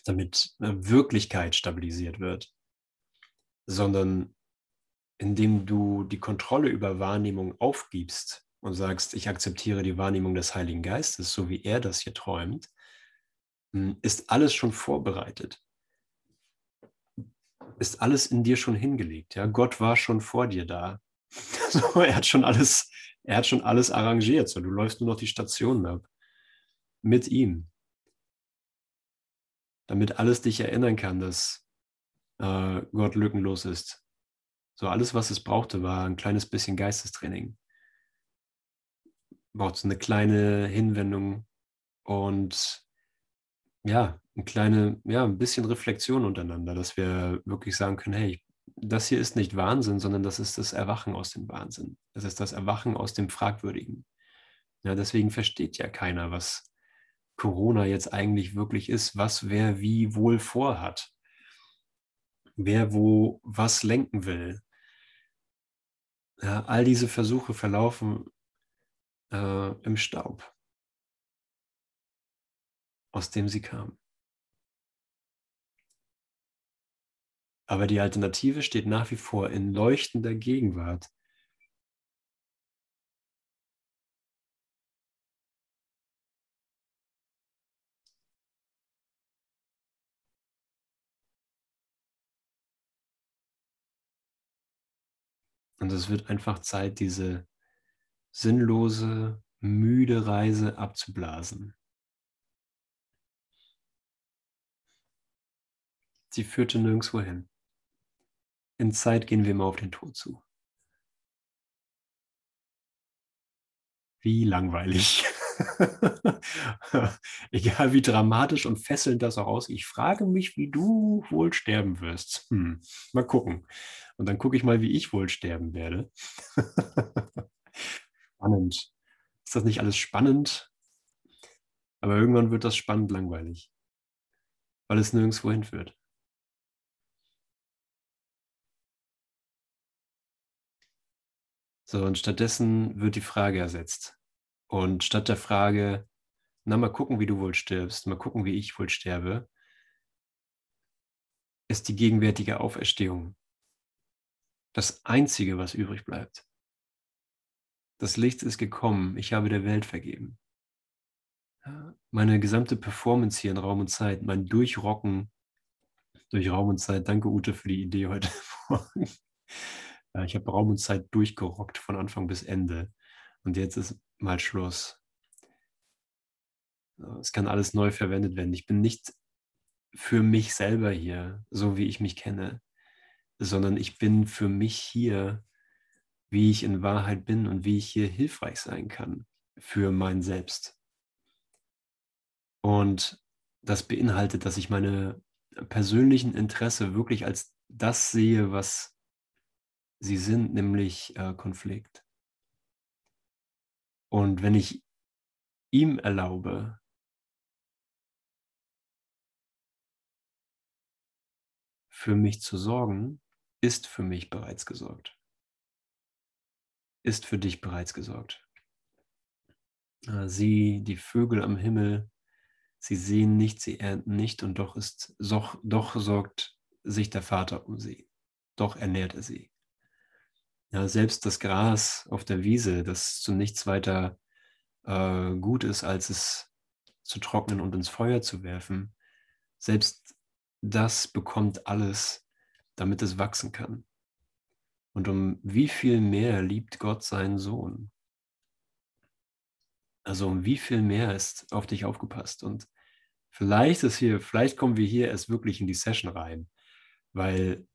damit äh, Wirklichkeit stabilisiert wird, sondern indem du die Kontrolle über Wahrnehmung aufgibst und sagst, ich akzeptiere die Wahrnehmung des Heiligen Geistes, so wie er das hier träumt, hm, ist alles schon vorbereitet ist alles in dir schon hingelegt. Ja? Gott war schon vor dir da. So, er hat schon alles, er hat schon alles arrangiert. So, du läufst nur noch die Stationen ab. Mit ihm. Damit alles dich erinnern kann, dass äh, Gott lückenlos ist. So, alles, was es brauchte, war ein kleines bisschen Geistestraining. Braucht eine kleine Hinwendung und ja, ein kleine, ja, ein bisschen Reflexion untereinander, dass wir wirklich sagen können, hey, das hier ist nicht Wahnsinn, sondern das ist das Erwachen aus dem Wahnsinn. Das ist das Erwachen aus dem Fragwürdigen. Ja, deswegen versteht ja keiner, was Corona jetzt eigentlich wirklich ist, was wer wie wohl vorhat. wer wo was lenken will. Ja, all diese Versuche verlaufen äh, im Staub, aus dem sie kamen. Aber die Alternative steht nach wie vor in leuchtender Gegenwart. Und es wird einfach Zeit, diese sinnlose, müde Reise abzublasen. Sie führte nirgendwo hin. In Zeit gehen wir immer auf den Tod zu. Wie langweilig. Egal wie dramatisch und fesselnd das auch aussieht. Ich frage mich, wie du wohl sterben wirst. Hm, mal gucken. Und dann gucke ich mal, wie ich wohl sterben werde. spannend. Ist das nicht alles spannend? Aber irgendwann wird das spannend langweilig, weil es nirgendwo hinführt. So, und stattdessen wird die Frage ersetzt. Und statt der Frage, na, mal gucken, wie du wohl stirbst, mal gucken, wie ich wohl sterbe, ist die gegenwärtige Auferstehung das Einzige, was übrig bleibt. Das Licht ist gekommen, ich habe der Welt vergeben. Meine gesamte Performance hier in Raum und Zeit, mein Durchrocken durch Raum und Zeit, danke Ute für die Idee heute Morgen. Ich habe Raum und Zeit durchgerockt von Anfang bis Ende. Und jetzt ist mal Schluss. Es kann alles neu verwendet werden. Ich bin nicht für mich selber hier, so wie ich mich kenne, sondern ich bin für mich hier, wie ich in Wahrheit bin und wie ich hier hilfreich sein kann für mein Selbst. Und das beinhaltet, dass ich meine persönlichen Interesse wirklich als das sehe, was sie sind, nämlich äh, Konflikt. Und wenn ich ihm erlaube, für mich zu sorgen, ist für mich bereits gesorgt. Ist für dich bereits gesorgt. Äh, sie, die Vögel am Himmel, sie sehen nicht, sie ernten nicht und doch ist, doch, doch sorgt sich der Vater um sie. Doch ernährt er sie. Ja, selbst das Gras auf der Wiese, das zu nichts weiter äh, gut ist, als es zu trocknen und ins Feuer zu werfen, selbst das bekommt alles, damit es wachsen kann. Und um wie viel mehr liebt Gott seinen Sohn? Also um wie viel mehr ist auf dich aufgepasst? Und vielleicht ist hier, vielleicht kommen wir hier erst wirklich in die Session rein, weil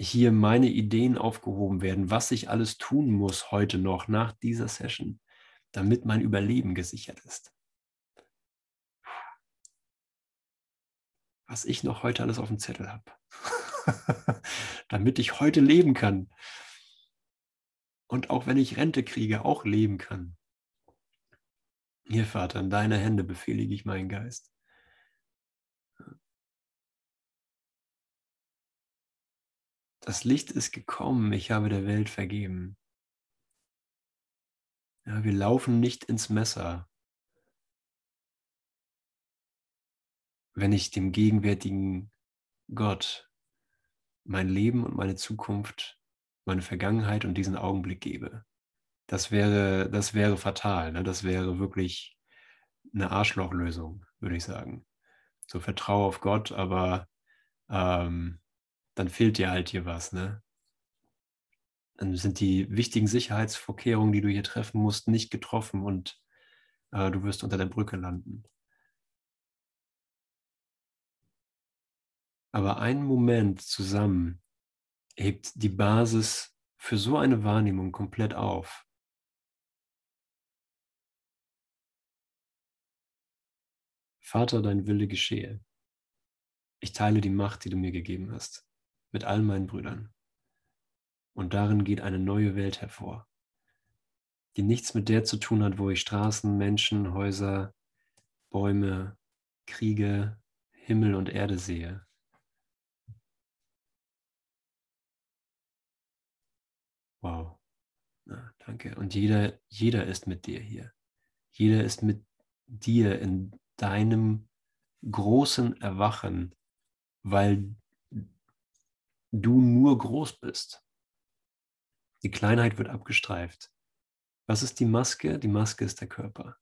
hier meine Ideen aufgehoben werden, was ich alles tun muss heute noch nach dieser Session, damit mein Überleben gesichert ist. Was ich noch heute alles auf dem Zettel habe, damit ich heute leben kann. Und auch wenn ich Rente kriege, auch leben kann. Hier, Vater, in deine Hände befehle ich meinen Geist. Das Licht ist gekommen, ich habe der Welt vergeben. Ja, wir laufen nicht ins Messer, wenn ich dem gegenwärtigen Gott mein Leben und meine Zukunft, meine Vergangenheit und diesen Augenblick gebe. Das wäre, das wäre fatal. Ne? Das wäre wirklich eine Arschlochlösung, würde ich sagen. So vertraue auf Gott, aber ähm, dann fehlt dir halt hier was, ne? Dann sind die wichtigen Sicherheitsvorkehrungen, die du hier treffen musst, nicht getroffen und äh, du wirst unter der Brücke landen. Aber ein Moment zusammen hebt die Basis für so eine Wahrnehmung komplett auf. Vater, dein Wille geschehe. Ich teile die Macht, die du mir gegeben hast mit all meinen Brüdern. Und darin geht eine neue Welt hervor, die nichts mit der zu tun hat, wo ich Straßen, Menschen, Häuser, Bäume, Kriege, Himmel und Erde sehe. Wow. Na, danke. Und jeder, jeder ist mit dir hier. Jeder ist mit dir in deinem großen Erwachen, weil du nur groß bist. Die Kleinheit wird abgestreift. Was ist die Maske? Die Maske ist der Körper.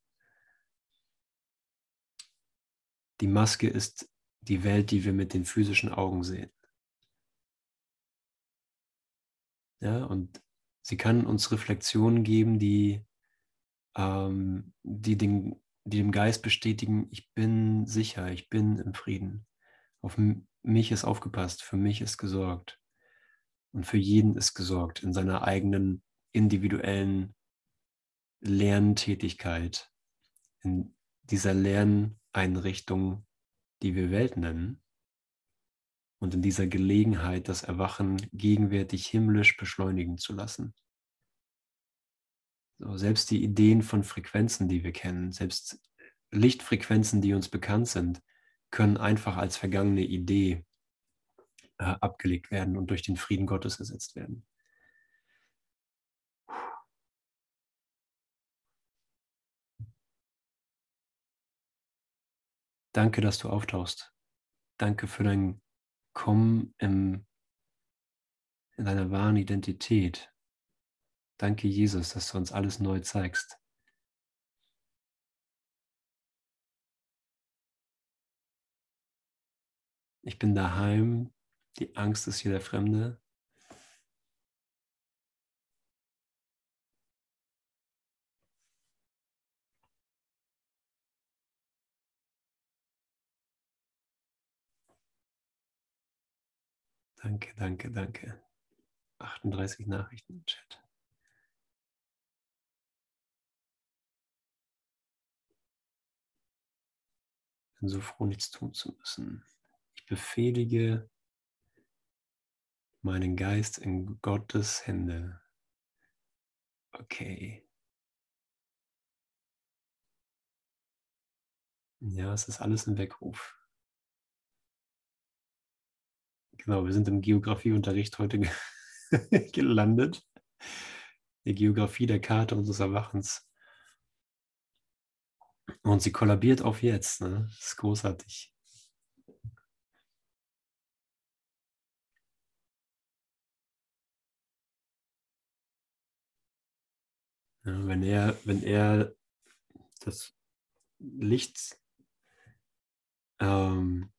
Die Maske ist die Welt, die wir mit den physischen Augen sehen. Ja, und sie kann uns Reflexionen geben, die, ähm, die, den, die dem Geist bestätigen, ich bin sicher, ich bin im Frieden. Auf mich ist aufgepasst, für mich ist gesorgt. Und für jeden ist gesorgt in seiner eigenen individuellen Lerntätigkeit, in dieser Lerneinrichtung, die wir Welt nennen. Und in dieser Gelegenheit, das Erwachen gegenwärtig himmlisch beschleunigen zu lassen. So, selbst die Ideen von Frequenzen, die wir kennen, selbst Lichtfrequenzen, die uns bekannt sind, können einfach als vergangene Idee äh, abgelegt werden und durch den Frieden Gottes ersetzt werden. Danke, dass du auftauchst. Danke für dein Kommen im, in deiner wahren Identität. Danke, Jesus, dass du uns alles neu zeigst. Ich bin daheim, die Angst ist hier der Fremde. Danke, danke, danke. 38 Nachrichten im Chat. Bin so froh, nichts tun zu müssen. Befehlige meinen Geist in Gottes Hände. Okay. Ja, es ist alles ein Weckruf. Genau, wir sind im Geografieunterricht heute gelandet. Die Geografie der Karte unseres Erwachens. Und sie kollabiert auf jetzt. Ne? Das ist großartig. Ja, wenn er, wenn er das Licht ähm,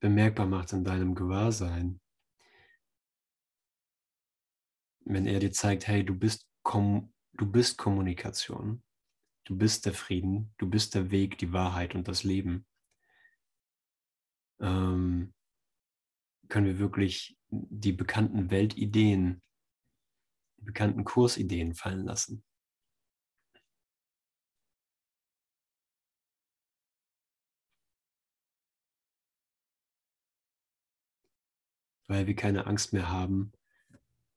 bemerkbar macht in deinem Gewahrsein, wenn er dir zeigt, hey, du bist, Kom du bist Kommunikation, du bist der Frieden, du bist der Weg, die Wahrheit und das Leben, ähm, können wir wirklich die bekannten Weltideen die bekannten Kursideen fallen lassen. Weil wir keine Angst mehr haben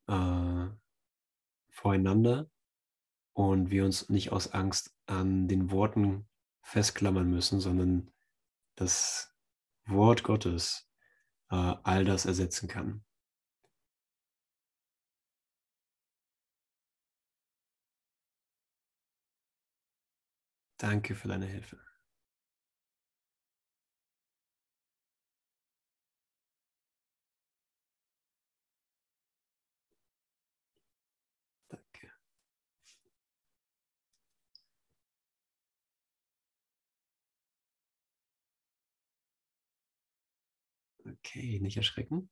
äh, voreinander und wir uns nicht aus Angst an den Worten festklammern müssen, sondern das Wort Gottes äh, all das ersetzen kann. Danke für deine Hilfe. Danke. Okay, nicht erschrecken.